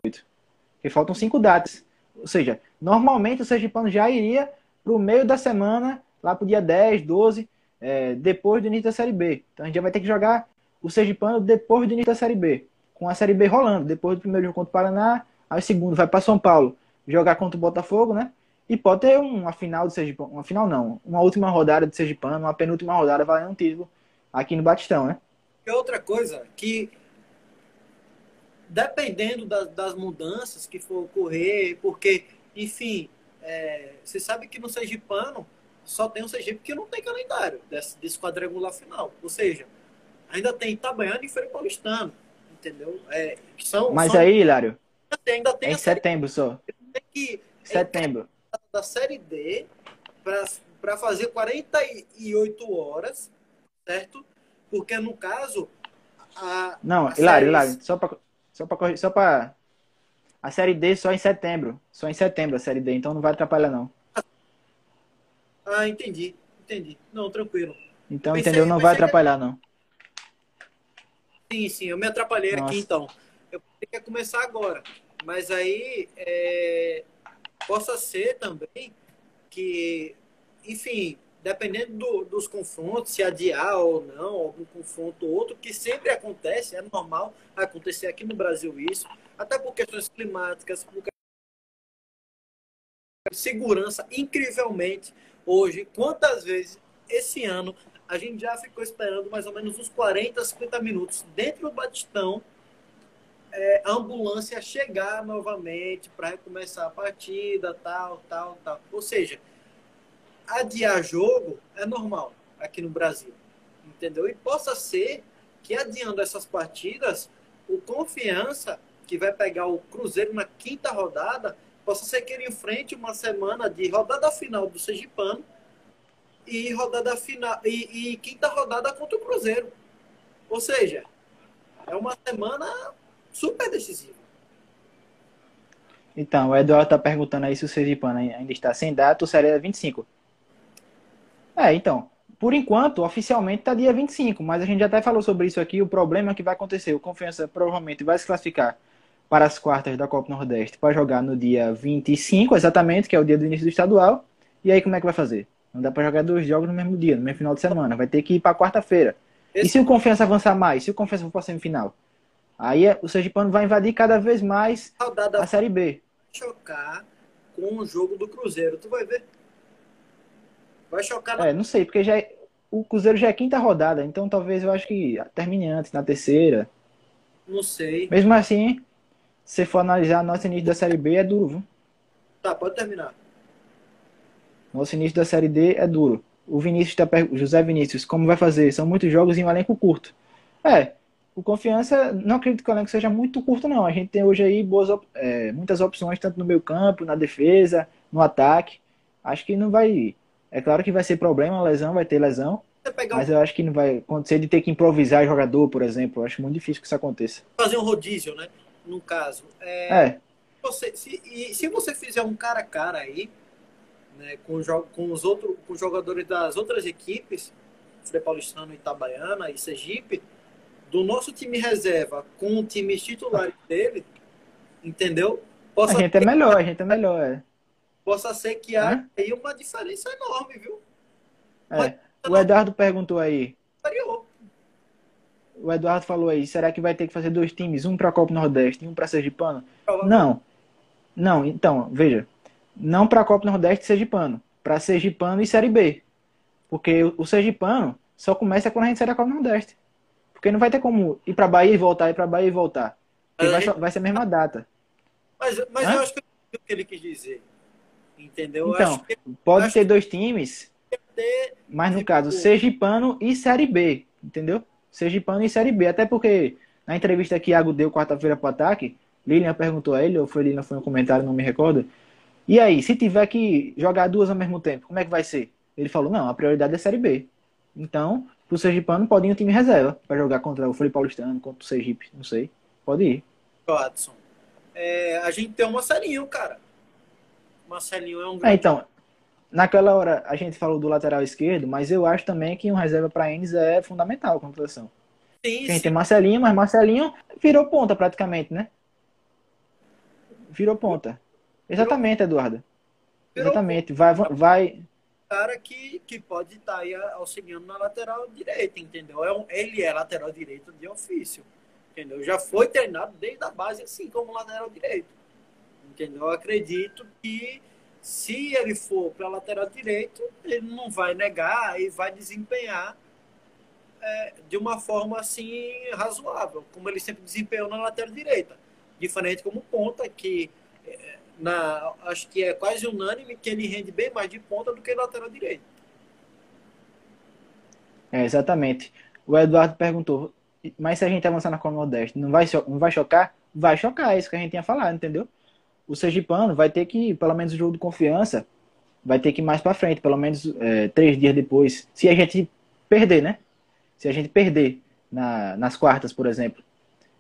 Porque faltam cinco datas. Ou seja, normalmente o Sergipano já iria para o meio da semana, lá para o dia 10, 12, é, depois do início da Série B. Então a gente já vai ter que jogar o Sergipano depois do início da Série B, com a Série B rolando, depois do primeiro jogo contra o Paraná, aí o segundo vai para São Paulo jogar contra o Botafogo, né? E pode ter uma final de Sergipano, uma final não, uma última rodada de Sergipano, uma penúltima rodada valendo um título aqui no Batistão, né? E outra coisa, que dependendo da, das mudanças que for ocorrer, porque, enfim, é, você sabe que no Sergipano só tem o Sergipe que não tem calendário desse, desse quadrangular final. Ou seja, ainda tem Itabaiana e Feira Paulistano, entendeu? É, são, Mas são, aí, Hilário, ainda tem é em setembro só. Que, setembro. Da Série D para fazer 48 horas, certo? Porque no caso. A, não, a Hilário, Hilário, só para só para só para a série D só em setembro, só em setembro a série D, então não vai atrapalhar não. Ah, entendi, entendi. Não, tranquilo. Então, pensei, entendeu? Não vai atrapalhar não. Sim, sim, eu me atrapalhei Nossa. aqui então. Eu tenho que começar agora, mas aí é, possa ser também que, enfim, dependendo do, dos confrontos, se adiar ou não, algum confronto ou outro, que sempre acontece, é normal acontecer aqui no Brasil isso, até por questões climáticas, por segurança, incrivelmente, hoje, quantas vezes esse ano a gente já ficou esperando mais ou menos uns 40, 50 minutos dentro do Batistão, é, a ambulância chegar novamente para recomeçar a partida, tal, tal, tal. Ou seja, adiar jogo é normal aqui no Brasil, entendeu? E possa ser que adiando essas partidas, o Confiança, que vai pegar o Cruzeiro na quinta rodada, possa ser que ele enfrente uma semana de rodada final do Sergipano e rodada final e, e quinta rodada contra o Cruzeiro. Ou seja, é uma semana super decisiva. Então, o Eduardo está perguntando aí se o Sergipano ainda está sem data ou seria 25. É, então, por enquanto, oficialmente está dia 25, mas a gente já até falou sobre isso aqui. O problema é que vai acontecer: o Confiança provavelmente vai se classificar para as quartas da Copa Nordeste para jogar no dia 25, exatamente, que é o dia do início do estadual. E aí, como é que vai fazer? Não dá para jogar dois jogos no mesmo dia, no mesmo final de semana. Vai ter que ir para quarta-feira. Esse... E se o Confiança avançar mais? Se o Confiança for para semifinal? Aí é, o Sergipano vai invadir cada vez mais a Série B. Chocar com o jogo do Cruzeiro. Tu vai ver. Vai chocar. Na... É, não sei, porque já é... o Cruzeiro já é quinta rodada, então talvez eu acho que termine antes, na terceira. Não sei. Mesmo assim, se for analisar nosso início da Série B, é duro, viu? Tá, pode terminar. Nosso início da Série D é duro. O Vinícius tá per... José Vinícius, como vai fazer? São muitos jogos em um elenco curto. É, o Confiança, não acredito que o elenco seja muito curto, não. A gente tem hoje aí boas, é, muitas opções, tanto no meio campo, na defesa, no ataque. Acho que não vai é claro que vai ser problema, lesão, vai ter lesão. Mas eu acho que não vai acontecer de ter que improvisar jogador, por exemplo. Eu acho muito difícil que isso aconteça. Fazer um rodízio, né? No caso. É. é. Você, se, e se você fizer um cara a cara aí, né, com, com os outros com jogadores das outras equipes, Frei Paulistano, Itabaiana e Sergipe, do nosso time reserva com o time titular dele, entendeu? Possa a gente ter... é melhor, a gente é melhor. É possa ser que é? aí uma diferença enorme, viu? É. O Eduardo perguntou aí. O Eduardo falou aí, será que vai ter que fazer dois times, um para Copa Nordeste e um para Sergipano? Não. Não, então, veja, não para Copa Nordeste Sergipano, para Sergipano e Série B. Porque o Sergipano só começa quando a gente sair da Copa Nordeste. Porque não vai ter como ir para Bahia e voltar, ir para Bahia e voltar. Porque vai, vai ser a mesma data. Mas, mas eu acho que é o que ele quis dizer. Entendeu? Então, que, pode ter dois times, ter, mas no tipo, caso, Sergipano e Série B, entendeu? Sergipano e Série B. Até porque na entrevista que Iago deu quarta-feira para o ataque, Lilian perguntou a ele, ou foi Lilian, foi um comentário, não me recordo. E aí, se tiver que jogar duas ao mesmo tempo, como é que vai ser? Ele falou, não, a prioridade é Série B. Então, pro Sergipano pode ir um time reserva para jogar contra o Felipe Paulistano, contra o Sergipe, não sei. Pode ir. Watson, é, a gente tem uma Marcelinho, cara. Marcelinho é um grande... É, então, naquela hora a gente falou do lateral esquerdo, mas eu acho também que um reserva para Enes é fundamental a contratação. Sim, a gente tem Marcelinho, mas Marcelinho virou ponta praticamente, né? Virou ponta. Exatamente, Eduardo. Exatamente. Vai, vai. Cara que, que pode estar tá aí auxiliando na lateral direita, entendeu? É um, ele é lateral direito de ofício, entendeu? Já foi treinado desde a base assim como lateral direito. Entendeu? Eu acredito que se ele for para lateral direito, ele não vai negar e vai desempenhar é, de uma forma assim razoável, como ele sempre desempenhou na lateral direita. Diferente como ponta, que é, na, acho que é quase unânime que ele rende bem mais de ponta do que lateral direito. É, exatamente. O Eduardo perguntou, mas se a gente avançar na Copa Nordeste, não vai, não vai chocar? Vai chocar, é isso que a gente tinha falado, entendeu? O Sergipano vai ter que, pelo menos o jogo de confiança, vai ter que ir mais para frente, pelo menos é, três dias depois. Se a gente perder, né? Se a gente perder na, nas quartas, por exemplo.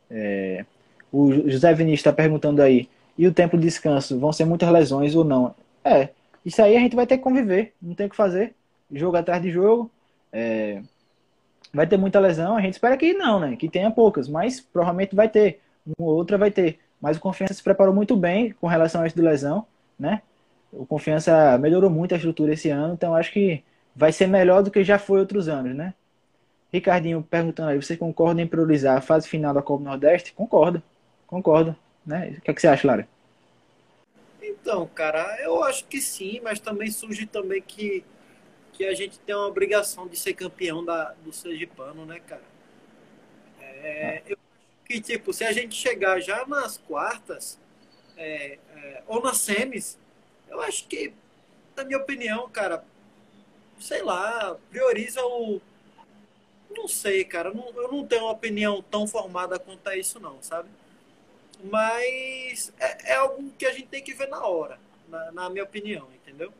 É, o José Vinícius está perguntando aí, e o tempo de descanso, vão ser muitas lesões ou não? É, isso aí a gente vai ter que conviver, não tem o que fazer. Jogo atrás de jogo. É, vai ter muita lesão, a gente espera que não, né? Que tenha poucas, mas provavelmente vai ter. Uma ou outra vai ter. Mas o Confiança se preparou muito bem com relação a isso de lesão, né? O Confiança melhorou muito a estrutura esse ano, então acho que vai ser melhor do que já foi outros anos, né? Ricardinho perguntando aí, você concorda em priorizar a fase final da Copa Nordeste? Concordo, concordo. Né? O que, é que você acha, Lara? Então, cara, eu acho que sim, mas também surge também que, que a gente tem uma obrigação de ser campeão da, do Sergipano, né, cara? É, eu acho que, tipo, se a gente chegar já nas quartas é, é, ou nas semis, eu acho que, na minha opinião, cara, sei lá, prioriza o não sei, cara. Não, eu não tenho uma opinião tão formada quanto a isso, não, sabe? Mas é, é algo que a gente tem que ver na hora, na, na minha opinião, entendeu?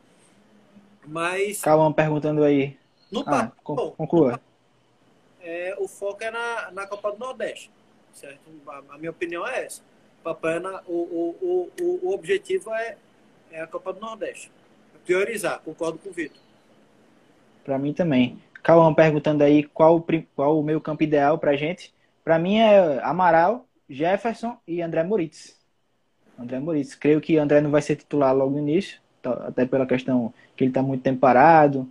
Mas. Calma, perguntando aí. No ah, bom, conclua. É, o foco é na, na Copa do Nordeste, certo? A, a minha opinião é essa. Papai, na, o, o, o, o objetivo é, é a Copa do Nordeste. Priorizar, concordo com o Vitor. Para mim também. Cauã perguntando aí qual, qual o meu campo ideal pra gente. Para mim é Amaral, Jefferson e André Moritz. André Moritz. Creio que André não vai ser titular logo no início, tá, até pela questão que ele está muito tempo parado.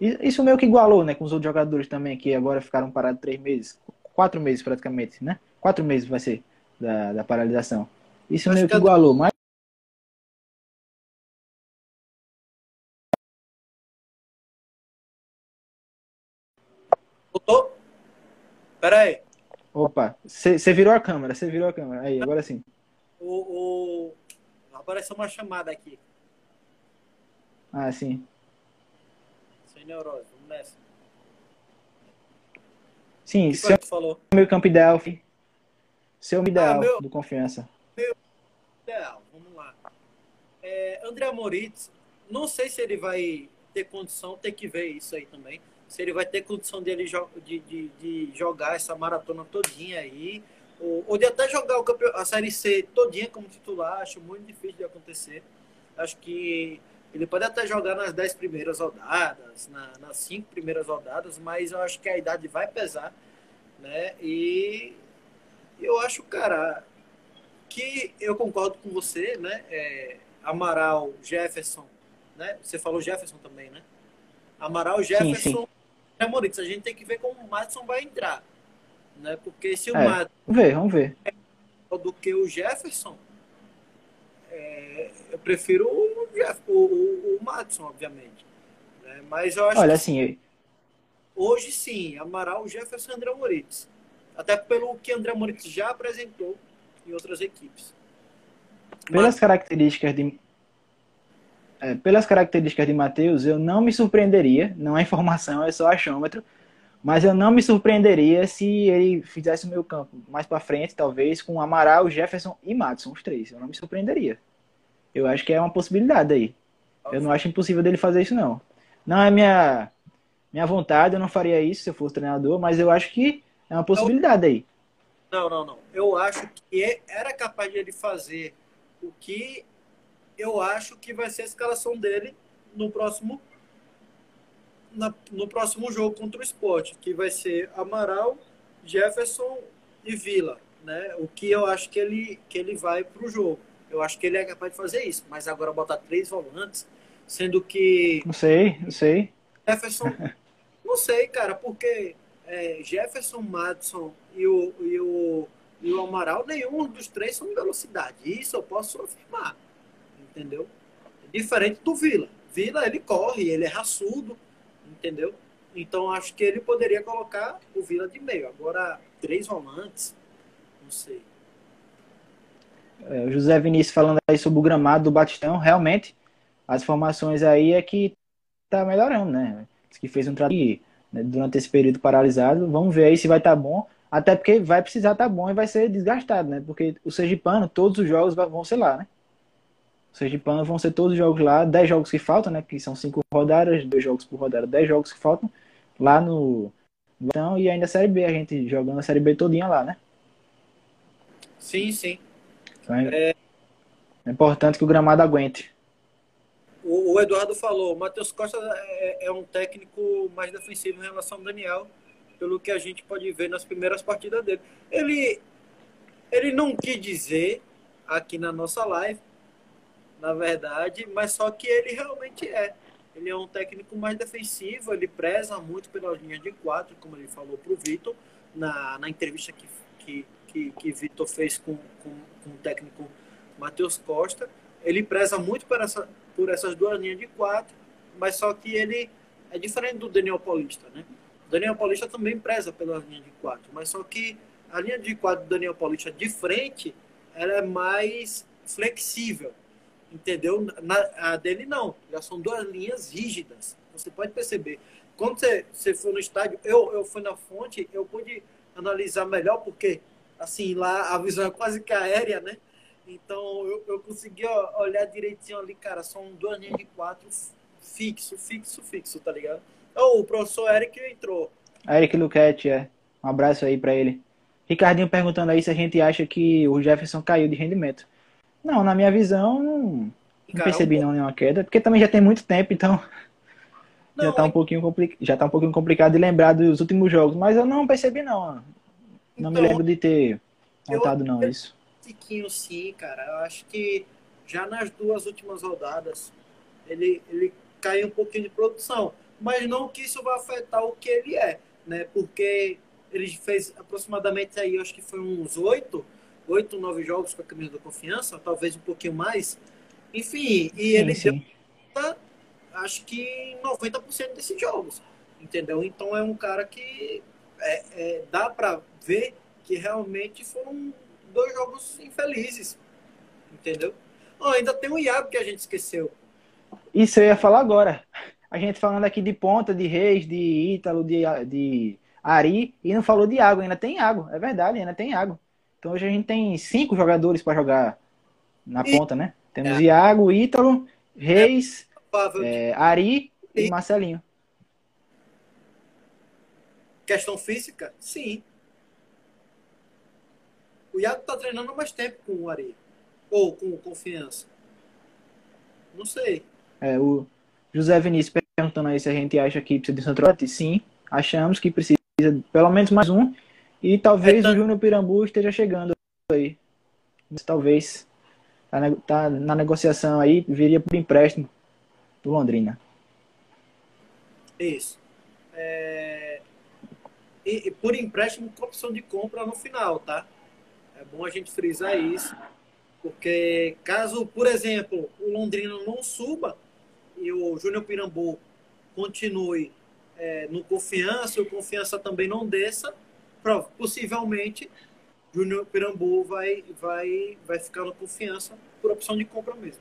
Isso meio que igualou, né, com os outros jogadores também, que agora ficaram parados três meses, quatro meses praticamente, né? Quatro meses vai ser da, da paralisação. Isso meio que igualou, mas Pera aí. Opa, você virou a câmera, você virou a câmera. Aí, agora sim. O, o... Apareceu uma chamada aqui. Ah, sim. Sem neurose, vamos nessa. Sim, seu falou? meu campo ideal, seu ah, ideal ah, meu... do confiança. Meu ideal, vamos lá. É, André Moritz, não sei se ele vai ter condição, tem que ver isso aí também se ele vai ter condição dele de, de, de jogar essa maratona todinha aí, ou, ou de até jogar a Série C todinha como titular, acho muito difícil de acontecer. Acho que ele pode até jogar nas 10 primeiras rodadas, na, nas 5 primeiras rodadas, mas eu acho que a idade vai pesar, né? E eu acho, cara, que eu concordo com você, né? É, Amaral, Jefferson, né? Você falou Jefferson também, né? Amaral, Jefferson, sim, sim. É, Moritz, a gente tem que ver como o Madison vai entrar. Né? Porque se o é, Madison vamos ver, vamos ver. é do que o Jefferson, é, eu prefiro o, Jeff, o, o, o Madison, obviamente. Né? Mas eu acho Olha, que assim, hoje sim, Amaral, Jefferson e André Moritz. Até pelo que André Moritz já apresentou em outras equipes. Pelas Mas... características de é, pelas características de Matheus, eu não me surpreenderia, não é informação, é só achômetro, mas eu não me surpreenderia se ele fizesse o meu campo mais para frente, talvez, com Amaral, Jefferson e Madison, os três. Eu não me surpreenderia. Eu acho que é uma possibilidade aí. Eu não acho impossível dele fazer isso, não. Não é minha, minha vontade, eu não faria isso se eu fosse treinador, mas eu acho que é uma possibilidade aí. Não, não, não. Eu acho que era capaz de ele fazer o que eu acho que vai ser a escalação dele no próximo na, no próximo jogo contra o Sport, que vai ser Amaral, Jefferson e Vila, né? O que eu acho que ele que ele vai para o jogo. Eu acho que ele é capaz de fazer isso, mas agora botar três volantes, sendo que não sei, não sei. Jefferson, não sei, cara, porque é, Jefferson, Madison e o, e o e o Amaral, nenhum dos três são de velocidade. Isso eu posso afirmar entendeu? Diferente do Vila. Vila, ele corre, ele é raçudo, entendeu? Então acho que ele poderia colocar o Vila de meio. Agora, três volantes, não sei. É, o José Vinícius falando aí sobre o gramado do Batistão, realmente, as formações aí é que tá melhorando, né? Que fez um trabalho né, durante esse período paralisado. Vamos ver aí se vai estar tá bom. Até porque vai precisar estar tá bom e vai ser desgastado, né? Porque o Sergipano, todos os jogos vão ser lá, né? Sergipano vão ser todos os jogos lá, 10 jogos que faltam, né? Que são 5 rodadas, 2 jogos por rodada, 10 jogos que faltam lá no. Então, e ainda a Série B, a gente jogando a Série B todinha lá, né? Sim, sim. Então é, é importante que o gramado aguente. O, o Eduardo falou, o Matheus Costa é, é, um técnico mais defensivo em relação ao Daniel, pelo que a gente pode ver nas primeiras partidas dele. Ele, ele não quis dizer aqui na nossa live, na verdade, mas só que ele realmente é. Ele é um técnico mais defensivo, ele preza muito pelas linhas de quatro, como ele falou para o Vitor, na, na entrevista que, que, que, que Vitor fez com, com, com o técnico Matheus Costa. Ele preza muito por, essa, por essas duas linhas de quatro, mas só que ele é diferente do Daniel Paulista, né? O Daniel Paulista também preza pela linha de quatro, mas só que a linha de quatro do Daniel Paulista de frente, ela é mais flexível, entendeu? Na, a dele não, já são duas linhas rígidas. Você pode perceber. Quando você, você foi no estádio, eu, eu fui na fonte, eu pude analisar melhor, porque assim, lá a visão é quase que aérea, né? Então eu, eu consegui olhar direitinho ali, cara, são duas linhas de quatro fixo, fixo, fixo, tá ligado? Oh, o professor Eric entrou. Eric Luquete, é. Um abraço aí para ele. Ricardinho perguntando aí se a gente acha que o Jefferson caiu de rendimento. Não, na minha visão, não, não percebi não nenhuma queda, porque também já tem muito tempo, então não, já tá um é pouquinho complicado, já tá um pouquinho complicado de lembrar dos últimos jogos, mas eu não percebi não. Não então, me lembro de ter notado não isso tiquinho sim, cara. Eu acho que já nas duas últimas rodadas ele, ele caiu um pouquinho de produção. Mas não que isso vai afetar o que ele é, né? Porque ele fez aproximadamente aí, acho que foi uns oito, oito, nove jogos com a camisa da confiança, talvez um pouquinho mais. Enfim, e ele sim, deu, acho que 90% desses jogos, entendeu? Então é um cara que é, é, dá para ver que realmente foram dois jogos infelizes. Entendeu? Oh, ainda tem o Iago que a gente esqueceu. Isso eu ia falar agora. A gente falando aqui de ponta, de Reis, de Ítalo, de, de Ari, e não falou de Iago. Ainda tem Iago, é verdade, ainda tem Iago. Então hoje a gente tem cinco jogadores para jogar na e... ponta, né? Temos é. Iago, Ítalo, Reis, é, é, Ari e... e Marcelinho. Questão física? Sim. O Iago tá treinando mais tempo com o Ari. Ou com confiança. Não sei. É, o José Vinícius perguntando aí se a gente acha que precisa de centroavante. Sim, achamos que precisa pelo menos mais um. E talvez é, tá... o Júnior Pirambu esteja chegando aí. Mas, talvez tá, tá na negociação aí, viria por empréstimo do Londrina. Isso. É... E, e, por empréstimo com opção de compra no final, tá? É bom a gente frisar isso, porque caso, por exemplo, o Londrina não suba e o Júnior Pirambu continue é, no confiança, o confiança também não desça, possivelmente Júnior Pirambu vai, vai, vai ficar no confiança por opção de compra mesmo.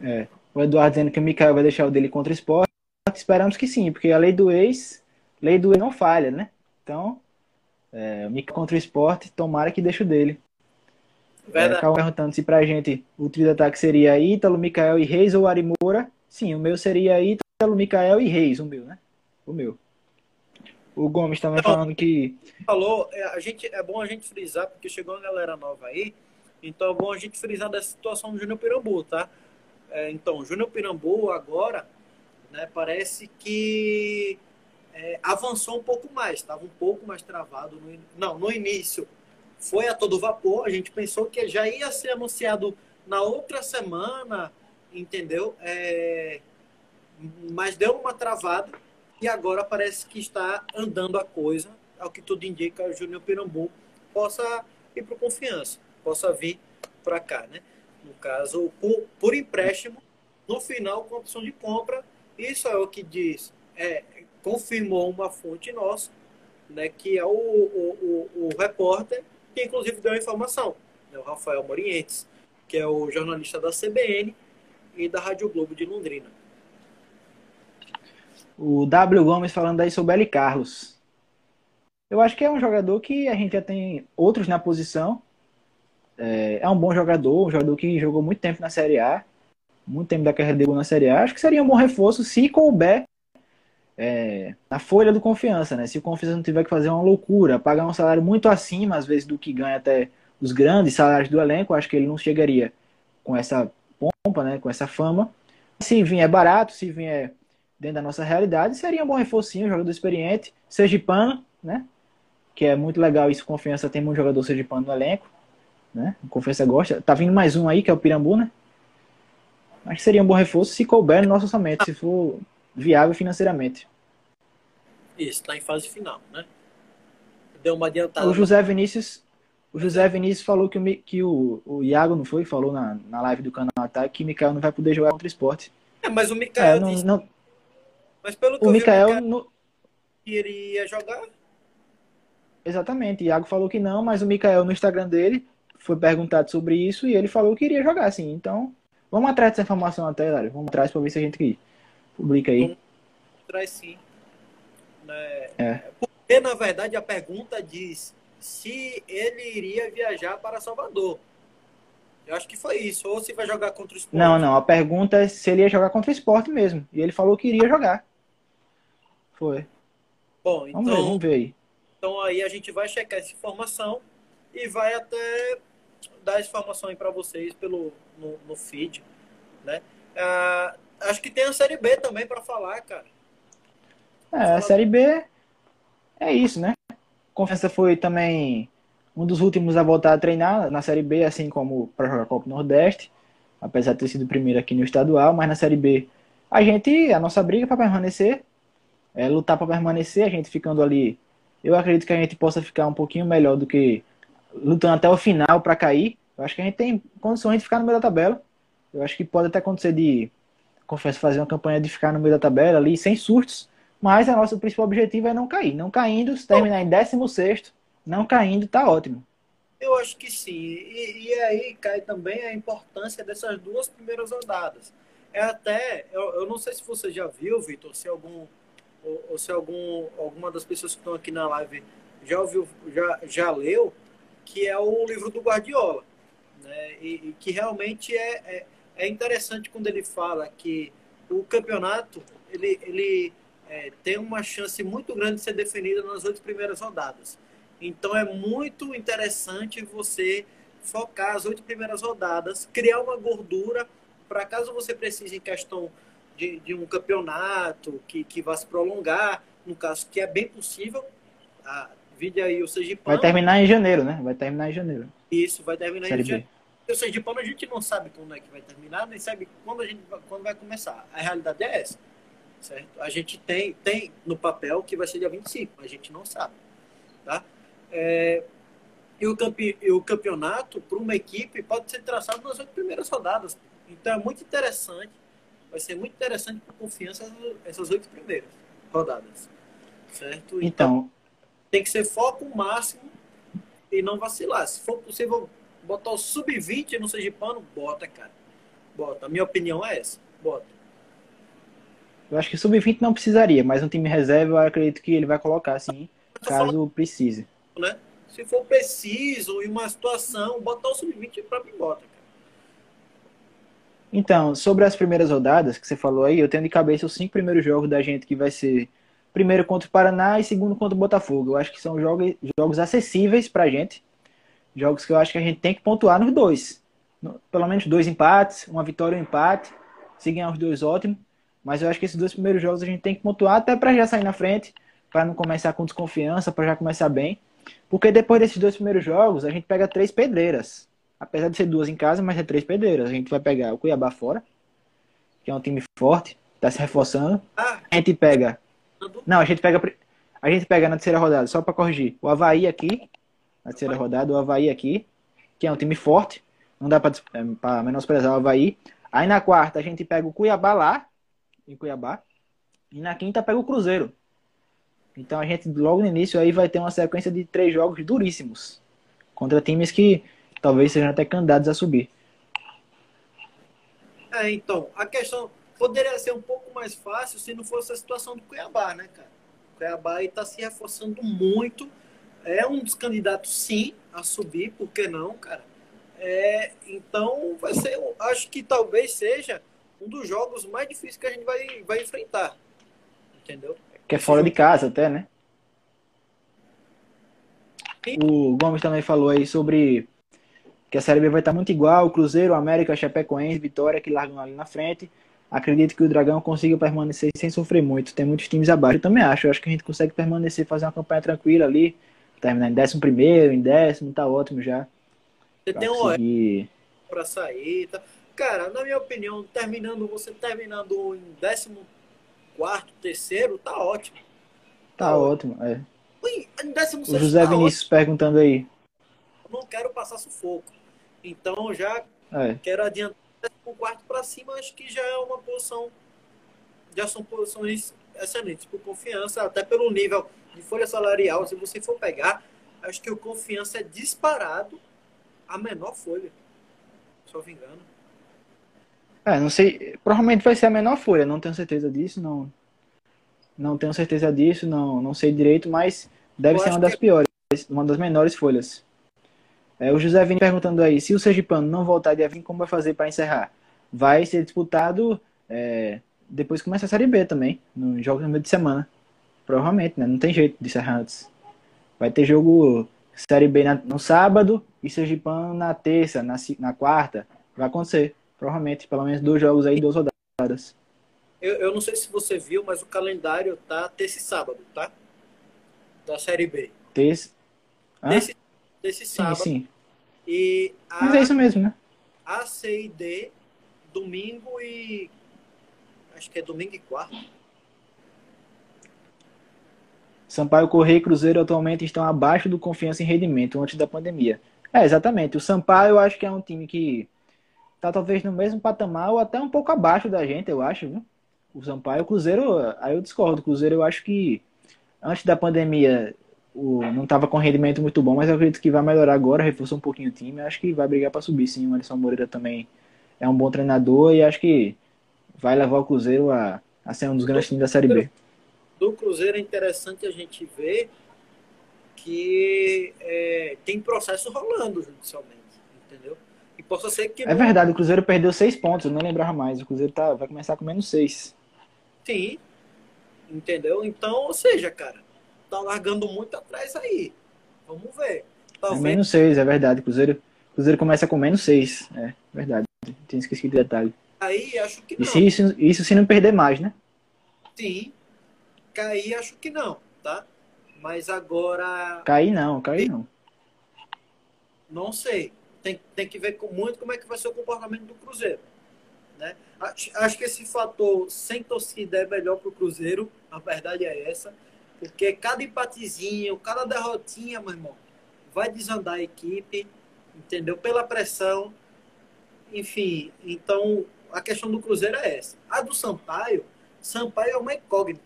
É. O Eduardo dizendo que o Mikael vai deixar o dele contra o esporte. Esperamos que sim, porque a lei do ex, lei do ex não falha, né? Então, é, Mika contra o esporte, tomara que deixe o dele. Verdade. É, perguntando se pra gente o trio de ataque seria Ítalo, Mikael e Reis ou Arimura. Sim, o meu seria Ítalo, Mikael e Reis, o meu, né? O meu. O Gomes também então, falando que. Falou, é, a gente, é bom a gente frisar, porque chegou uma galera nova aí. Então é bom a gente frisar dessa situação do Júnior Pirambu, tá? É, então, Júnior Pirambu agora, né, parece que é, avançou um pouco mais, estava um pouco mais travado. No, não, no início foi a todo vapor, a gente pensou que já ia ser anunciado na outra semana, entendeu? É, mas deu uma travada e agora parece que está andando a coisa, ao que tudo indica, o Júnior Pirambu possa ir para confiança, possa vir para cá, né? No caso, por, por empréstimo, no final, com opção de compra, isso é o que diz é, confirmou uma fonte nossa, né, que é o, o, o, o repórter que inclusive deu a informação, né, o Rafael Morientes, que é o jornalista da CBN e da Rádio Globo de Londrina. O W Gomes falando aí sobre L. Carlos. Eu acho que é um jogador que a gente já tem outros na posição. É, é um bom jogador, um jogador que jogou muito tempo na Série A, muito tempo da carreira dele na Série A. Acho que seria um bom reforço se couber é, na folha do confiança, né? Se o confiança não tiver que fazer uma loucura, pagar um salário muito acima, às vezes, do que ganha até os grandes salários do elenco, acho que ele não chegaria com essa pompa, né? Com essa fama. Se vier barato, se vier dentro da nossa realidade, seria um bom reforcinho, um jogador experiente, sergipano, né? Que é muito legal isso, confiança tem um jogador sergipano no elenco, né? Confiança gosta. Tá vindo mais um aí, que é o Pirambu, né? Acho que seria um bom reforço se couber no nosso orçamento, se for viável financeiramente. Isso, tá em fase final, né? Deu uma adiantada. O José Vinícius, o José Vinícius falou que, o, que o, o Iago não foi, falou na, na live do canal Ataque que o Mikael não vai poder jogar contra o esporte. É, mas o Mikael é, não, disse... não, mas pelo que o Mikael, Mikael não, iria jogar. Exatamente, o Iago falou que não, mas o Mikael no Instagram dele foi perguntado sobre isso e ele falou que iria jogar sim. Então, vamos atrás dessa informação até, Dário. Vamos atrás para ver se a gente publica aí. Vamos atrás sim. Né? É. Porque, na verdade, a pergunta diz se ele iria viajar para Salvador. Eu acho que foi isso. Ou se vai jogar contra o esporte. Não, não. A pergunta é se ele ia jogar contra o esporte mesmo. E ele falou que iria jogar. Foi. Bom, então, Vamos ver, vamos ver aí. então aí a gente vai checar essa informação e vai até dar essa informação aí para vocês pelo, no, no feed, né? Ah, acho que tem a Série B também para falar, cara. É, a Série B é isso, né? Confiança foi também um dos últimos a voltar a treinar na Série B, assim como para jogar Copa Nordeste, apesar de ter sido o primeiro aqui no estadual, mas na Série B a gente, a nossa briga para permanecer, é lutar para permanecer, a gente ficando ali, eu acredito que a gente possa ficar um pouquinho melhor do que lutando até o final para cair. Eu acho que a gente tem condições de ficar no meio da tabela. Eu acho que pode até acontecer de Confiança fazer uma campanha de ficar no meio da tabela ali, sem surtos, mas a nosso principal objetivo é não cair. Não caindo, se terminar em 16 não caindo, tá ótimo. Eu acho que sim. E, e, aí cai também a importância dessas duas primeiras rodadas. É até, eu, eu não sei se você já viu, Vitor, se algum ou, ou, se algum alguma das pessoas que estão aqui na live já ouviu, já, já leu, que é o livro do Guardiola, né? E, e que realmente é, é, é, interessante quando ele fala que o campeonato ele, ele é, tem uma chance muito grande de ser definido nas oito primeiras rodadas. Então é muito interessante você focar as oito primeiras rodadas, criar uma gordura para caso você precise em questão de, de, um campeonato que, que vá se prolongar, no caso que é bem possível, a, vide aí o Sergipano. Vai terminar em janeiro, né? Vai terminar em janeiro. Isso, vai terminar Série em janeiro. O Sergipano a gente não sabe quando é que vai terminar, nem sabe quando, a gente, quando vai começar. A realidade é essa, certo? A gente tem, tem no papel que vai ser dia 25, a gente não sabe, tá? É, e, o campe, e o campeonato, para uma equipe, pode ser traçado nas oito primeiras rodadas. Então é muito interessante, vai ser muito interessante para confiança essas oito primeiras rodadas, certo? Então, tem que ser foco máximo e não vacilar. Se for possível botar o sub-20 no Sergipano, bota, cara. Bota. A minha opinião é essa. Bota. eu acho que sub-20 não precisaria, mas um time reserva eu acredito que ele vai colocar, sim, Tô caso falando, precise. né? Se for preciso em uma situação, botar o sub-20 pra mim, bota, cara. Então, sobre as primeiras rodadas que você falou aí, eu tenho de cabeça os cinco primeiros jogos da gente que vai ser primeiro contra o Paraná e segundo contra o Botafogo. Eu acho que são jogos, jogos acessíveis pra gente. Jogos que eu acho que a gente tem que pontuar nos dois. Pelo menos dois empates, uma vitória e um empate. Se ganhar os dois, ótimo. Mas eu acho que esses dois primeiros jogos a gente tem que pontuar até pra já sair na frente, pra não começar com desconfiança, pra já começar bem. Porque depois desses dois primeiros jogos, a gente pega três pedreiras. Apesar de ser duas em casa, mas é três pedreiras. A gente vai pegar o Cuiabá fora, que é um time forte, tá se reforçando. Ah, A gente pega não, a gente pega a gente pega na terceira rodada, só para corrigir. O Havaí aqui, na terceira rodada, o Havaí aqui, que é um time forte, não dá para menosprezar o Havaí. Aí na quarta a gente pega o Cuiabá lá, em Cuiabá. E na quinta pega o Cruzeiro. Então a gente logo no início aí vai ter uma sequência de três jogos duríssimos contra times que talvez sejam até candidatos a subir. É, então, a questão poderia ser um pouco mais fácil se não fosse a situação do Cuiabá, né, cara? O Cuiabá está se reforçando muito. É um dos candidatos, sim, a subir, por que não, cara? É, então, vai ser, acho que talvez seja um dos jogos mais difíceis que a gente vai, vai enfrentar. Entendeu? Que é fora de casa até, né? O Gomes também falou aí sobre que a Série B vai estar muito igual, Cruzeiro, América, Chapecoense, Vitória, que largam ali na frente. Acredito que o Dragão consiga permanecer sem sofrer muito. Tem muitos times abaixo. Eu também acho. Eu acho que a gente consegue permanecer, fazer uma campanha tranquila ali. Terminar em décimo primeiro, em décimo, tá ótimo já. Você tem um conseguir... para sair. Tá... Cara, na minha opinião, terminando, você terminando em décimo quarto, terceiro, tá ótimo. Tá, tá ótimo, ótimo, é. Em décimo o José tá Vinícius ótimo. perguntando aí. Eu não quero passar sufoco. Então já é. quero adiantar com o quarto para cima, acho que já é uma posição. Já são posições excelentes por confiança, até pelo nível de folha salarial. Se você for pegar, acho que o confiança é disparado a menor folha. Se eu me engano. É, não sei. Provavelmente vai ser a menor folha, não tenho certeza disso, não. Não tenho certeza disso, não, não sei direito, mas deve eu ser uma das é... piores, uma das menores folhas. É, o José vem perguntando aí, se o Sergipano não voltar dia 20, como vai fazer para encerrar? Vai ser disputado é, depois que começa a Série B também, no jogo no meio de semana. Provavelmente, né? Não tem jeito de encerrar antes. Vai ter jogo Série B na, no sábado e Sergipano na terça, na, na quarta. Vai acontecer, provavelmente. Pelo menos dois jogos aí, duas rodadas. Eu, eu não sei se você viu, mas o calendário tá terça e sábado, tá? Da Série B. Terça. Terça, desse sábado. Sim, sim. E a, Mas é isso mesmo, né? A, C e D, domingo e. Acho que é domingo e quarto. Sampaio Correia e Cruzeiro atualmente estão abaixo do confiança em rendimento antes da pandemia. É, exatamente. O Sampaio eu acho que é um time que tá talvez no mesmo patamar ou até um pouco abaixo da gente, eu acho, viu? O Sampaio, o Cruzeiro, aí eu discordo. O Cruzeiro eu acho que antes da pandemia o, não estava com rendimento muito bom, mas eu acredito que vai melhorar agora, reforçou um pouquinho o time. Acho que vai brigar para subir, sim. O Alisson Moreira também é um bom treinador e acho que vai levar o Cruzeiro a, a ser um dos grandes times da Série B. Do Cruzeiro é interessante a gente ver que é, tem processo rolando judicialmente, entendeu? E possa ser que. É não... verdade, o Cruzeiro perdeu seis pontos, eu não lembrava mais. O Cruzeiro tá, vai começar com menos seis. Sim, entendeu? Então, ou seja, cara, tá largando muito atrás aí. Vamos ver. Talvez... É menos 6, é verdade. Cruzeiro, Cruzeiro começa com menos 6. É verdade. Tinha esquecido o detalhe. Aí acho que não. E se, isso, isso se não perder mais, né? Sim. Cair acho que não, tá? Mas agora. Cair não, cair não. Não sei. Tem, tem que ver muito como é que vai ser o comportamento do Cruzeiro. Né? Acho, acho que esse fator sem torcida é melhor para o Cruzeiro, a verdade é essa. Porque cada empatezinho, cada derrotinha, meu irmão, vai desandar a equipe, entendeu? Pela pressão. Enfim, então a questão do Cruzeiro é essa. A do Sampaio, Sampaio é uma incógnita.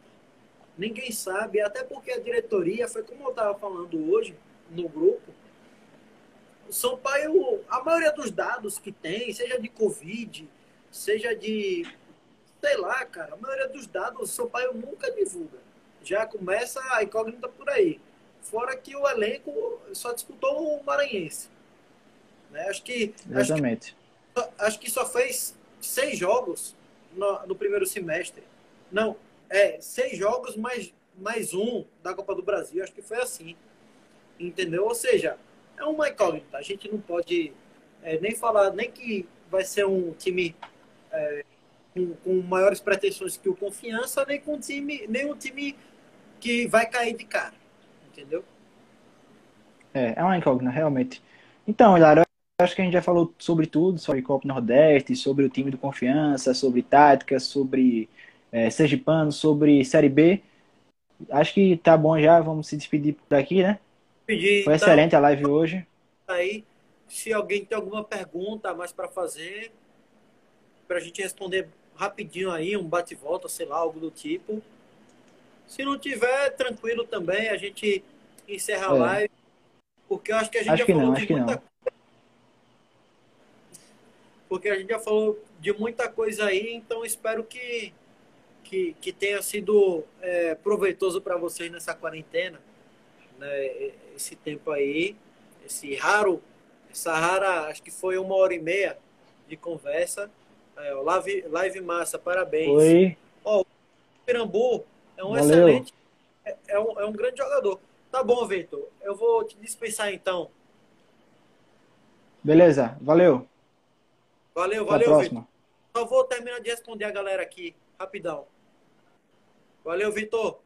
Ninguém sabe, até porque a diretoria, foi como eu estava falando hoje no grupo, o Sampaio, a maioria dos dados que tem, seja de Covid, seja de, sei lá, cara, a maioria dos dados o Sampaio nunca divulga já começa a incógnita por aí. Fora que o elenco só disputou o Maranhense. Né? Acho que. Exatamente. Acho que, acho que só fez seis jogos no, no, primeiro semestre. Não, é, seis jogos mais, mais um da Copa do Brasil. Acho que foi assim. Entendeu? Ou seja, é uma incógnita. A gente não pode é, nem falar, nem que vai ser um time é, com, com, maiores pretensões que o Confiança, nem com time, nem um time que vai cair de cara. Entendeu? É, é uma incógnita, realmente. Então, Hilário, acho que a gente já falou sobre tudo, sobre Copa Nordeste, sobre o time do Confiança, sobre tática, sobre é, Sergipano, sobre Série B. Acho que tá bom já, vamos se despedir por aqui, né? Pedir, Foi então, excelente a live hoje. Aí, se alguém tem alguma pergunta mais para fazer, para a gente responder rapidinho aí, um bate-volta, sei lá, algo do tipo. Se não tiver, tranquilo também, a gente encerra a é. live. Porque eu acho que a gente acho já falou não, de muita coisa. Porque a gente já falou de muita coisa aí, então espero que, que, que tenha sido é, proveitoso para vocês nessa quarentena, né? Esse tempo aí, esse raro, essa rara, acho que foi uma hora e meia de conversa. É, live, live massa, parabéns. Oi. Ó, o Pirambu é um Valeu. excelente, é, é, um, é um grande jogador. Tá bom, Vitor. Eu vou te dispensar então. Beleza, valeu. Valeu, Até a valeu. Vitor. Só vou terminar de responder a galera aqui, rapidão. Valeu, Vitor.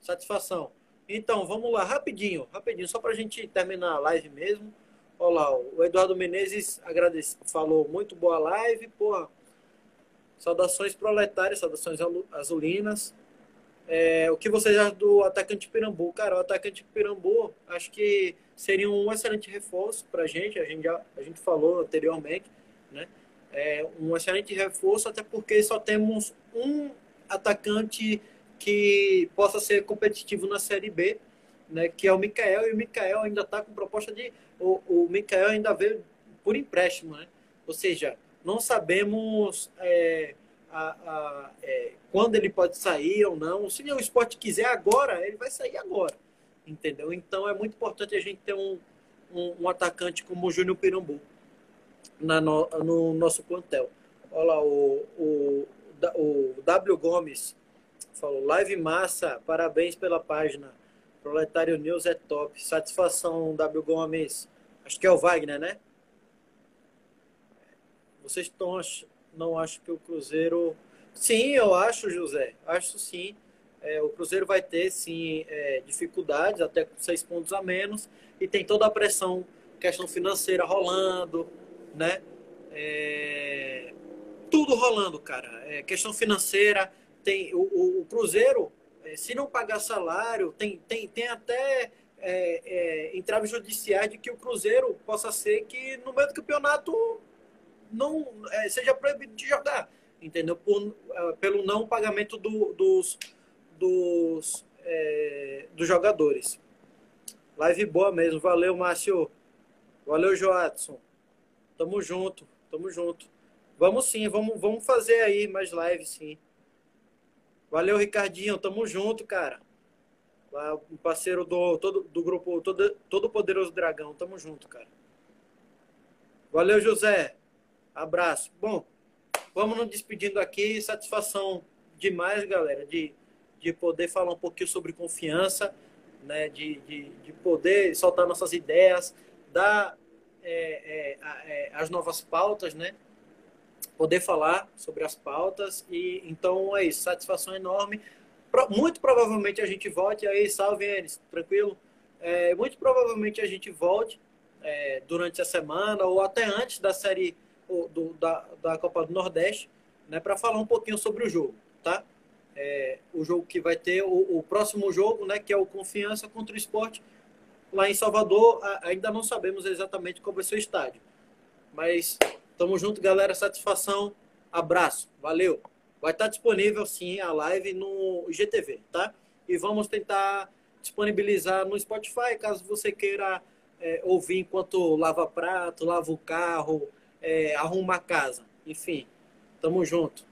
Satisfação. Então, vamos lá, rapidinho, rapidinho, só pra gente terminar a live mesmo. Olha lá, o Eduardo Menezes agradece, falou muito boa live, porra. Saudações proletárias, saudações azulinas. É, o que você acha do atacante Pirambu? Cara, o atacante Pirambu acho que seria um excelente reforço para a gente. A gente já a gente falou anteriormente, né? É um excelente reforço, até porque só temos um atacante que possa ser competitivo na Série B, né? Que é o Mikael e o Mikael ainda está com proposta de o, o Mikael ainda veio por empréstimo, né? Ou seja, não sabemos é, a, a, é, quando ele pode sair ou não. Se o esporte quiser agora, ele vai sair agora. Entendeu? Então é muito importante a gente ter um, um, um atacante como o Júnior Pirambu na no, no, nosso plantel. Olha lá, o, o, o W Gomes falou: live massa, parabéns pela página. Proletário News é top. Satisfação, W Gomes. Acho que é o Wagner, né? Vocês estão não acho que o Cruzeiro. Sim, eu acho, José. Acho sim. É, o Cruzeiro vai ter, sim, é, dificuldades, até com seis pontos a menos. E tem toda a pressão, questão financeira rolando, né? É, tudo rolando, cara. É, questão financeira. Tem o, o, o Cruzeiro, é, se não pagar salário, tem, tem, tem até é, é, entraves judiciais de que o Cruzeiro possa ser que no meio do campeonato não é, seja proibido de jogar, entendeu? Por, é, pelo não pagamento do, dos, dos, é, dos jogadores. Live boa mesmo. Valeu, Márcio. Valeu, Joatson. Tamo junto, tamo junto. Vamos sim, vamos, vamos fazer aí mais live, sim. Valeu, Ricardinho. Tamo junto, cara. Lá, um parceiro do, todo, do grupo todo, todo Poderoso Dragão. Tamo junto, cara. Valeu, José. Abraço. Bom, vamos nos despedindo aqui. Satisfação demais, galera, de, de poder falar um pouquinho sobre confiança, né? de, de, de poder soltar nossas ideias, dar é, é, é, as novas pautas, né? Poder falar sobre as pautas. E então é isso. Satisfação enorme. Muito provavelmente a gente volte aí, salve eles, tranquilo? É, muito provavelmente a gente volte é, durante a semana ou até antes da série do, da, da Copa do Nordeste, né, para falar um pouquinho sobre o jogo, tá? É, o jogo que vai ter, o, o, próximo jogo, né, que é o Confiança contra o Esporte, lá em Salvador, a, ainda não sabemos exatamente qual vai ser o estádio. Mas tamo junto, galera, satisfação, abraço, valeu. Vai estar disponível, sim, a live no IGTV, tá? E vamos tentar disponibilizar no Spotify, caso você queira é, ouvir enquanto lava prato, lava o carro, é, a casa. Enfim, tamo junto.